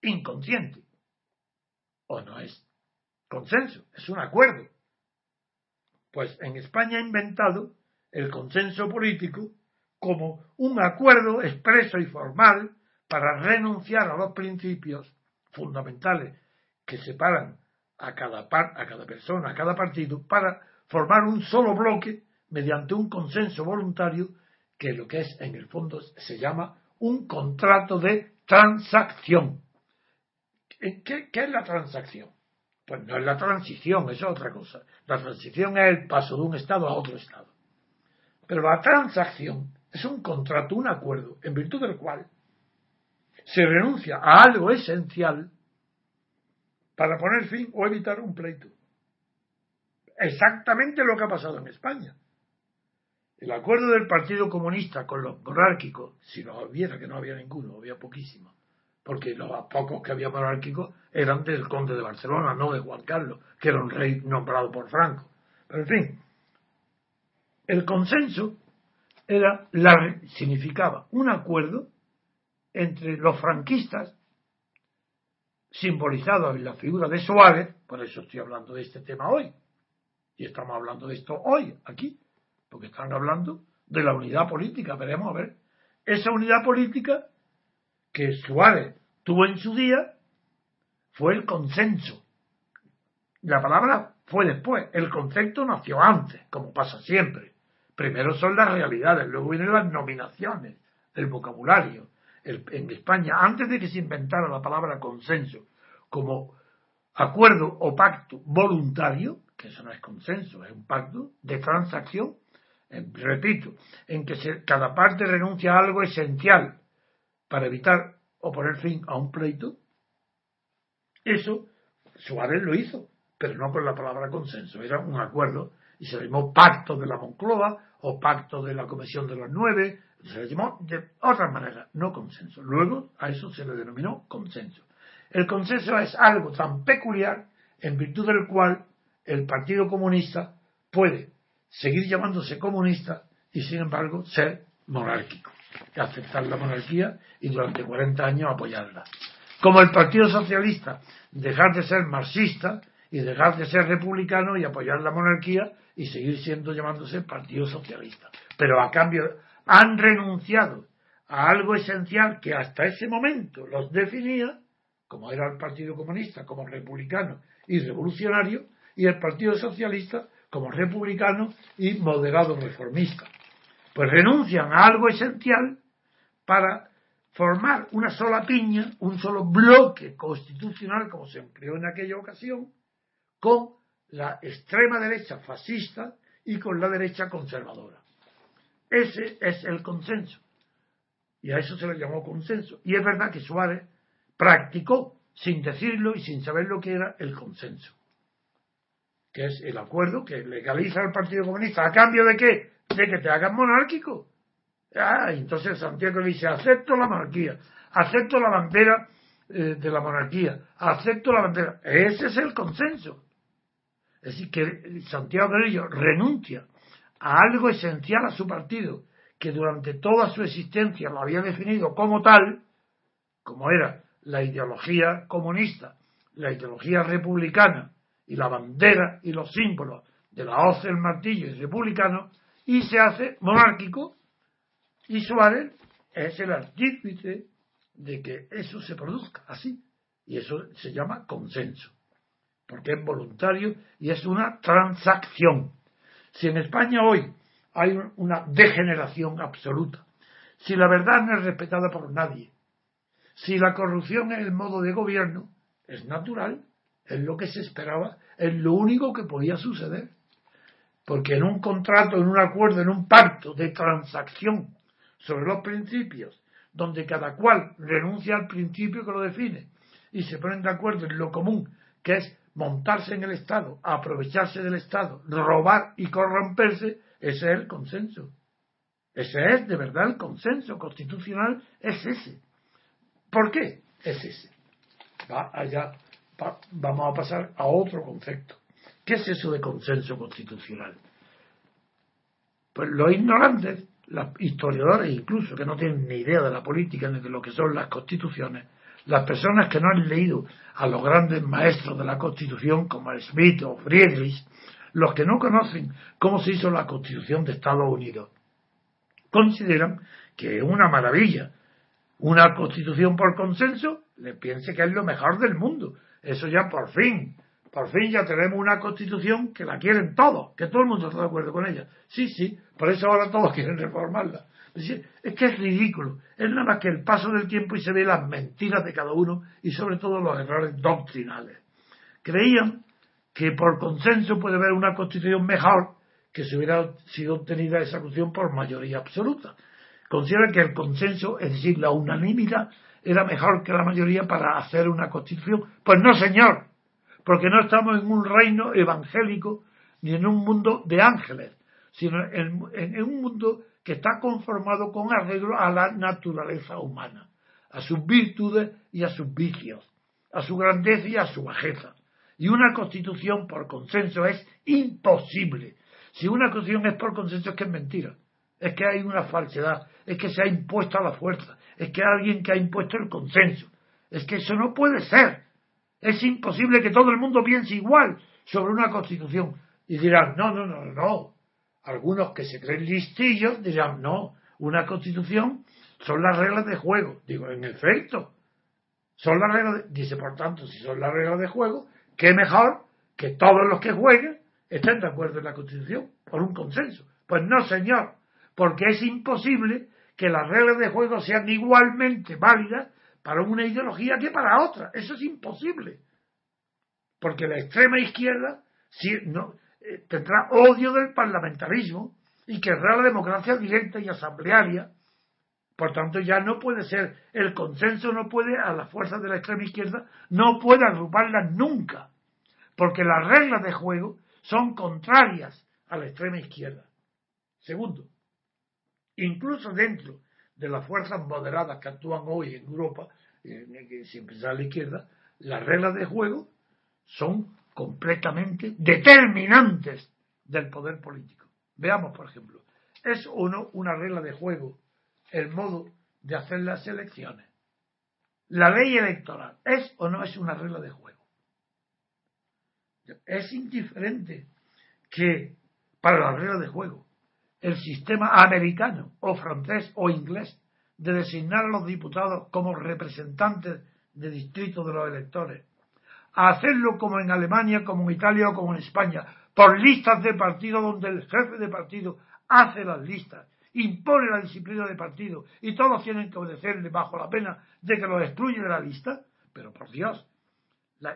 inconsciente, o no es consenso, es un acuerdo. Pues en España ha inventado el consenso político como un acuerdo expreso y formal para renunciar a los principios fundamentales que separan a cada, par, a cada persona, a cada partido, para formar un solo bloque mediante un consenso voluntario que lo que es en el fondo se llama un contrato de transacción. ¿Qué, qué es la transacción? Pues no es la transición, es otra cosa. La transición es el paso de un estado a otro estado. Pero la transacción es un contrato, un acuerdo, en virtud del cual se renuncia a algo esencial para poner fin o evitar un pleito. Exactamente lo que ha pasado en España. El acuerdo del Partido Comunista con los monárquicos, si lo hubiera, que no había ninguno, había poquísimo, porque los pocos que había monárquicos eran del conde de Barcelona, no de Juan Carlos, que era un rey nombrado por Franco. Pero en fin, el consenso era la, significaba un acuerdo entre los franquistas, simbolizado en la figura de Suárez, por eso estoy hablando de este tema hoy, y estamos hablando de esto hoy, aquí, porque están hablando de la unidad política, veremos a ver, esa unidad política que Suárez tuvo en su día fue el consenso. La palabra fue después, el concepto nació antes, como pasa siempre. Primero son las realidades, luego vienen las nominaciones, el vocabulario, en España, antes de que se inventara la palabra consenso como acuerdo o pacto voluntario, que eso no es consenso, es un pacto de transacción, repito, en que cada parte renuncia a algo esencial para evitar o poner fin a un pleito, eso Suárez lo hizo, pero no con la palabra consenso, era un acuerdo y se llamó pacto de la Moncloa o pacto de la Comisión de los Nueve, se le llamó de otra manera, no consenso. Luego a eso se le denominó consenso. El consenso es algo tan peculiar en virtud del cual el Partido Comunista puede seguir llamándose comunista y sin embargo ser monárquico, aceptar la monarquía y durante 40 años apoyarla. Como el Partido Socialista dejar de ser marxista y dejar de ser republicano y apoyar la monarquía y seguir siendo llamándose Partido Socialista. Pero a cambio han renunciado a algo esencial que hasta ese momento los definía, como era el Partido Comunista, como republicano y revolucionario, y el Partido Socialista como republicano y moderado reformista. Pues renuncian a algo esencial para formar una sola piña, un solo bloque constitucional, como se empleó en aquella ocasión, con la extrema derecha fascista y con la derecha conservadora. Ese es el consenso. Y a eso se le llamó consenso. Y es verdad que Suárez practicó, sin decirlo y sin saber lo que era, el consenso. Que es el acuerdo que legaliza al Partido Comunista. ¿A cambio de qué? De que te hagan monárquico. Ah, entonces Santiago dice, acepto la monarquía, acepto la bandera eh, de la monarquía, acepto la bandera. Ese es el consenso. Es decir, que Santiago Grillo renuncia a algo esencial a su partido, que durante toda su existencia lo había definido como tal, como era la ideología comunista, la ideología republicana y la bandera y los símbolos de la hoz, el martillo y republicano, y se hace monárquico, y Suárez es el artífice de que eso se produzca así, y eso se llama consenso, porque es voluntario y es una transacción. Si en España hoy hay una degeneración absoluta, si la verdad no es respetada por nadie, si la corrupción es el modo de gobierno, es natural, es lo que se esperaba, es lo único que podía suceder. Porque en un contrato, en un acuerdo, en un pacto de transacción sobre los principios, donde cada cual renuncia al principio que lo define y se ponen de acuerdo en lo común, que es montarse en el Estado, aprovecharse del Estado, robar y corromperse, ese es el consenso. Ese es de verdad el consenso constitucional, es ese. ¿Por qué? Es ese. Allá vamos a pasar a otro concepto. ¿Qué es eso de consenso constitucional? Pues los ignorantes, los historiadores incluso, que no tienen ni idea de la política ni de lo que son las constituciones, las personas que no han leído a los grandes maestros de la Constitución como Smith o Friedrich, los que no conocen cómo se hizo la Constitución de Estados Unidos, consideran que es una maravilla. Una Constitución por consenso, le piense que es lo mejor del mundo. Eso ya por fin, por fin ya tenemos una Constitución que la quieren todos, que todo el mundo está de acuerdo con ella. Sí, sí, por eso ahora todos quieren reformarla. Es que es ridículo. Es nada más que el paso del tiempo y se ve las mentiras de cada uno y sobre todo los errores doctrinales. Creían que por consenso puede haber una constitución mejor que si hubiera sido obtenida esa constitución por mayoría absoluta. Consideran que el consenso, es decir, la unanimidad, era mejor que la mayoría para hacer una constitución. Pues no, señor, porque no estamos en un reino evangélico ni en un mundo de ángeles, sino en, un mundo que está conformado con arreglo a la naturaleza humana, a sus virtudes y a sus vicios, a su grandeza y a su bajeza. Y una constitución por consenso es imposible. Si una constitución es por consenso es que es mentira, es que hay una falsedad, es que se ha impuesto a la fuerza, es que hay alguien que ha impuesto el consenso. Es que eso no puede ser. Es imposible que todo el mundo piense igual sobre una constitución. Y dirán, no, no, no, no, algunos que se creen listillos dirán, no, una constitución son las reglas de juego. Digo, en efecto, son las reglas de... Dice, por tanto, si son las reglas de juego, qué mejor que todos los que jueguen estén de acuerdo en la constitución, por un consenso. Pues no, señor, porque es imposible que las reglas de juego sean igualmente válidas para una ideología que para otra. Eso es imposible. Porque la extrema izquierda, si, no, eh, tendrá odio del parlamentarismo y querrá la democracia directa y asamblearia. Por tanto, ya no puede ser, el consenso no puede, a las fuerzas de la extrema izquierda, no puede agruparlas nunca, porque las reglas de juego son contrarias a la extrema izquierda. Segundo, incluso dentro de las fuerzas moderadas que actúan hoy en Europa, que siempre a la izquierda, las reglas de juego son completamente determinantes del poder político. Veamos, por ejemplo, ¿es o no una regla de juego el modo de hacer las elecciones? La ley electoral, ¿es o no es una regla de juego? Es indiferente que para la regla de juego el sistema americano o francés o inglés de designar a los diputados como representantes de distritos de los electores a hacerlo como en Alemania, como en Italia o como en España, por listas de partido donde el jefe de partido hace las listas, impone la disciplina de partido y todos tienen que obedecerle bajo la pena de que los excluye de la lista, pero por Dios,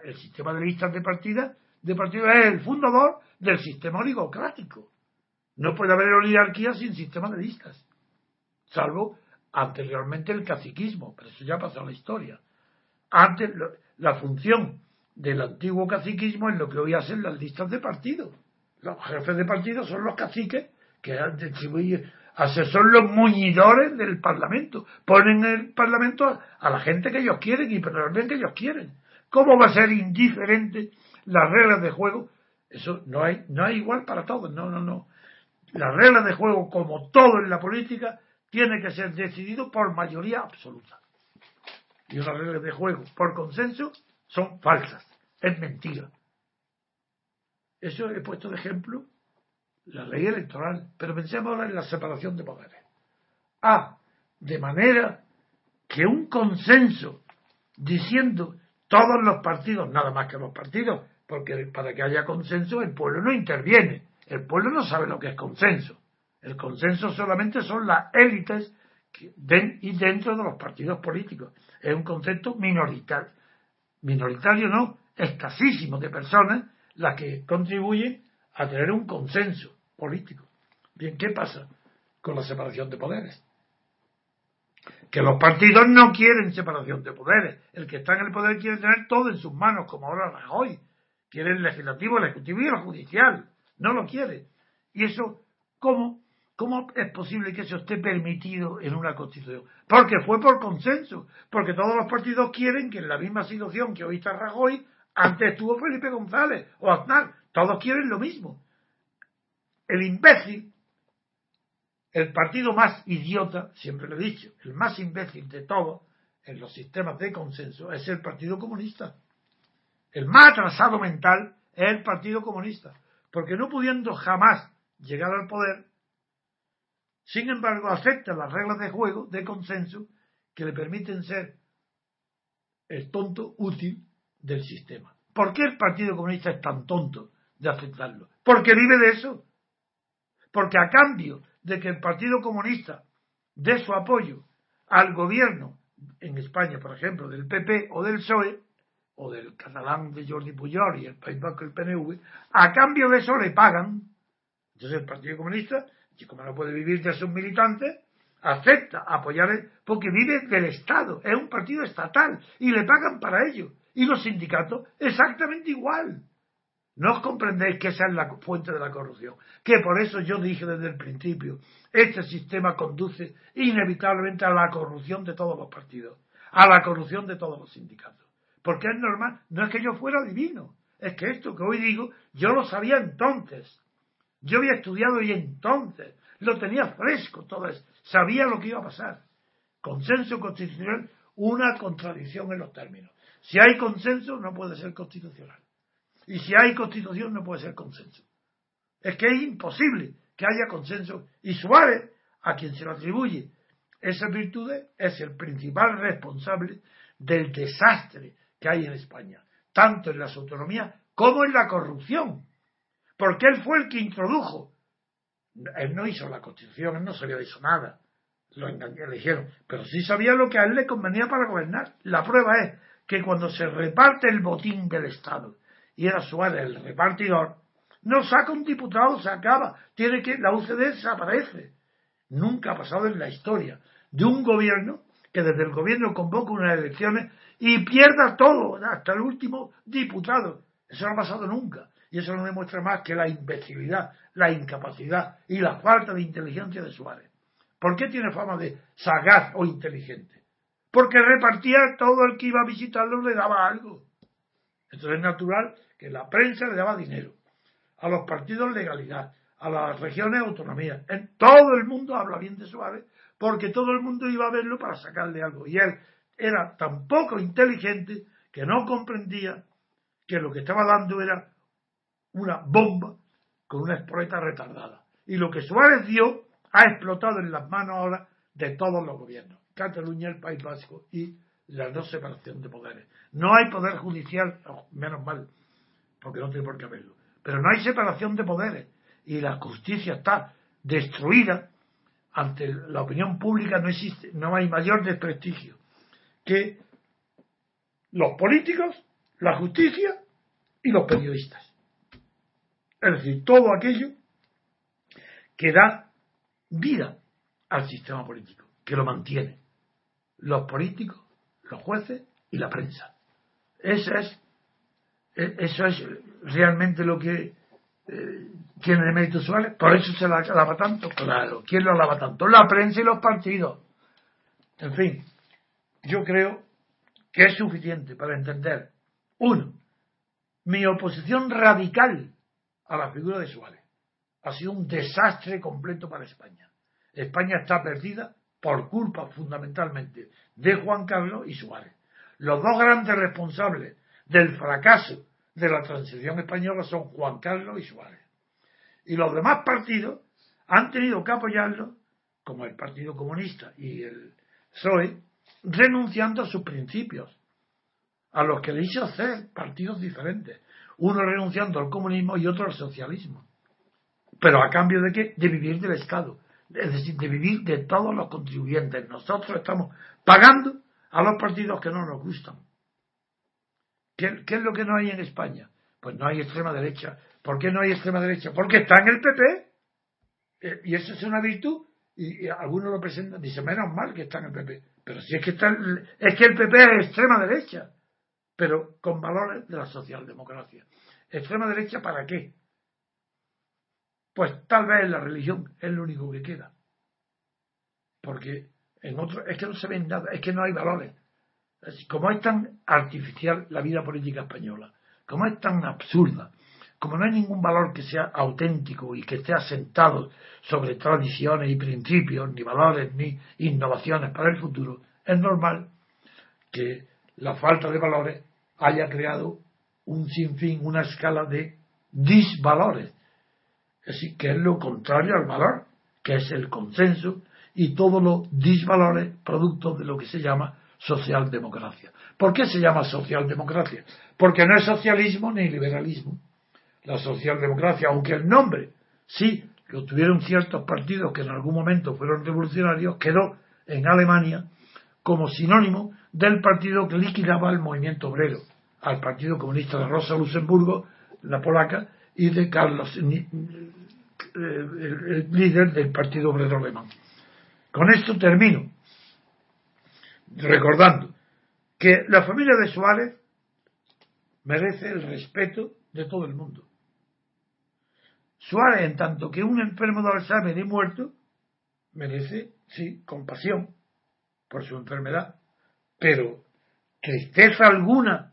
el sistema de listas de partida de partido es el fundador del sistema oligocrático. No puede haber oligarquía sin sistema de listas, salvo anteriormente el caciquismo, pero eso ya pasó en la historia. Antes, la función del antiguo caciquismo es lo que hoy hacen las listas de partido. Los jefes de partido son los caciques que distribuyen, son los muñidores del Parlamento. Ponen el Parlamento a la gente que ellos quieren y pero que ellos quieren. ¿Cómo va a ser indiferente las reglas de juego? Eso no hay, no hay igual para todos. No, no, no. Las reglas de juego, como todo en la política, tiene que ser decidido por mayoría absoluta. Y una regla de juego por consenso son falsas, es mentira. Eso he puesto de ejemplo la ley electoral, pero pensemos ahora en la separación de poderes. A, de manera que un consenso diciendo todos los partidos, nada más que los partidos, porque para que haya consenso el pueblo no interviene, el pueblo no sabe lo que es consenso. El consenso solamente son las élites y dentro de los partidos políticos. Es un concepto minoritario minoritario no, escasísimo de personas las que contribuyen a tener un consenso político. Bien, ¿qué pasa con la separación de poderes? Que los partidos no quieren separación de poderes. El que está en el poder quiere tener todo en sus manos, como ahora Rajoy. Quiere el legislativo, el ejecutivo y el judicial. No lo quiere. Y eso, ¿cómo? ¿Cómo es posible que eso esté permitido en una constitución? Porque fue por consenso, porque todos los partidos quieren que en la misma situación que hoy está Rajoy Antes estuvo Felipe González o Aznar. Todos quieren lo mismo. El imbécil, el partido más idiota, siempre lo he dicho, el más imbécil de todos en los sistemas de consenso es el Partido Comunista. El más atrasado mental es el Partido Comunista. Porque no pudiendo jamás llegar al poder, sin embargo acepta las reglas de juego, de consenso, que le permiten ser el tonto útil del sistema. ¿Por qué el Partido Comunista es tan tonto de aceptarlo? Porque vive de eso. Porque a cambio de que el Partido Comunista dé su apoyo al gobierno en España, por ejemplo, del PP o del PSOE, o del catalán de Jordi Pujol y el País Vasco el PNV, a cambio de eso le pagan. Entonces el Partido Comunista, y como no puede vivir de sus militantes, acepta apoyar, porque vive del Estado, es un partido estatal y le pagan para ello. Y los sindicatos exactamente igual. No os comprendéis que esa es la fuente de la corrupción. Que por eso yo dije desde el principio, este sistema conduce inevitablemente a la corrupción de todos los partidos, a la corrupción de todos los sindicatos. Porque es normal, no es que yo fuera divino, es que esto que hoy digo, yo lo sabía entonces. Yo había estudiado y entonces lo tenía fresco todo eso, sabía lo que iba a pasar. Consenso constitucional, una contradicción en los términos. Si hay consenso, no puede ser constitucional. Y si hay constitución, no puede ser consenso. Es que es imposible que haya consenso. Y Suárez, a quien se lo atribuye esas virtudes, es el principal responsable del desastre que hay en España, tanto en las autonomías como en la corrupción. Porque él fue el que introdujo. Él no hizo la constitución, él no sabía de eso nada. Lo eligieron. Pero sí sabía lo que a él le convenía para gobernar. La prueba es que cuando se reparte el botín del Estado y era Suárez el repartidor, no saca un diputado, se acaba. Tiene que, la UCD desaparece. Nunca ha pasado en la historia de un gobierno que desde el gobierno convoca unas elecciones y pierda todo, hasta el último diputado. Eso no ha pasado nunca. Y eso no demuestra más que la imbecilidad, la incapacidad y la falta de inteligencia de Suárez. ¿Por qué tiene fama de sagaz o inteligente? Porque repartía todo el que iba a visitarlo le daba algo. Entonces es natural que la prensa le daba dinero, a los partidos legalidad, a las regiones autonomía. En todo el mundo habla bien de Suárez porque todo el mundo iba a verlo para sacarle algo. Y él era tan poco inteligente que no comprendía que lo que estaba dando era una bomba con una espoleta retardada. Y lo que Suárez dio ha explotado en las manos ahora de todos los gobiernos. Cataluña, el País Vasco y la no separación de poderes. No hay poder judicial, menos mal, porque no tiene por qué haberlo. Pero no hay separación de poderes y la justicia está destruida ante la opinión pública no existe, no hay mayor desprestigio que los políticos, la justicia y los periodistas. Es decir, todo aquello que da vida al sistema político, que lo mantiene. Los políticos, los jueces y la prensa. Eso es, eso es realmente lo que eh, tiene mérito Suárez. Por eso se la alaba tanto. Claro, ¿quién lo alaba tanto? La prensa y los partidos. En fin, yo creo que es suficiente para entender, uno, mi oposición radical a la figura de Suárez. Ha sido un desastre completo para España. España está perdida por culpa fundamentalmente de Juan Carlos y Suárez. Los dos grandes responsables del fracaso de la transición española son Juan Carlos y Suárez. Y los demás partidos han tenido que apoyarlo, como el Partido Comunista y el PSOE, renunciando a sus principios, a los que le hizo hacer partidos diferentes, uno renunciando al comunismo y otro al socialismo. Pero a cambio de qué? De vivir del Estado es decir, de vivir de todos los contribuyentes. Nosotros estamos pagando a los partidos que no nos gustan. ¿Qué, es lo que no hay en España? Pues no hay extrema derecha. ¿Por qué no hay extrema derecha? Porque está en el PP. Eh, y eso es una virtud. Y, algunos lo presentan, dicen, menos mal que está en el PP. Pero si es que está, es que el PP es extrema derecha, pero con valores de la socialdemocracia. ¿Extrema derecha para qué? Pues tal vez la religión es lo único que queda. Porque en otro, es que no se ven nada, es que no hay valores. Como es tan artificial la vida política española, como es tan absurda, como no hay ningún valor que sea auténtico y que esté asentado sobre tradiciones y principios, ni valores, ni innovaciones para el futuro, es normal que la falta de valores haya creado un sinfín, una escala de disvalores. Es decir, que es lo contrario al valor, que es el consenso y todos los disvalores productos de lo que se llama socialdemocracia. ¿Por qué se llama socialdemocracia? Porque no es socialismo ni liberalismo. La socialdemocracia, aunque el nombre sí lo tuvieron ciertos partidos que en algún momento fueron revolucionarios, quedó en Alemania como sinónimo del partido que liquidaba el movimiento obrero, al Partido Comunista de Rosa Luxemburgo, la polaca, y de Carlos, eh, el líder del Partido Obrero Alemán. Con esto termino, recordando que la familia de Suárez merece el respeto de todo el mundo. Suárez, en tanto que un enfermo de Alzheimer y muerto, merece, sí, compasión por su enfermedad, pero tristeza alguna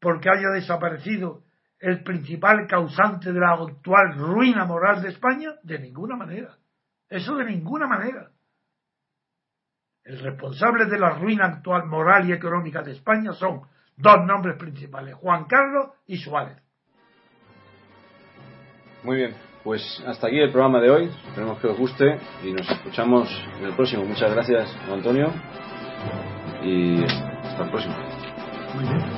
porque haya desaparecido el principal causante de la actual ruina moral de España? De ninguna manera. Eso de ninguna manera. El responsable de la ruina actual moral y económica de España son dos nombres principales, Juan Carlos y Suárez. Muy bien, pues hasta aquí el programa de hoy. Esperemos que os guste y nos escuchamos en el próximo. Muchas gracias, Antonio. Y hasta el próximo. Muy bien.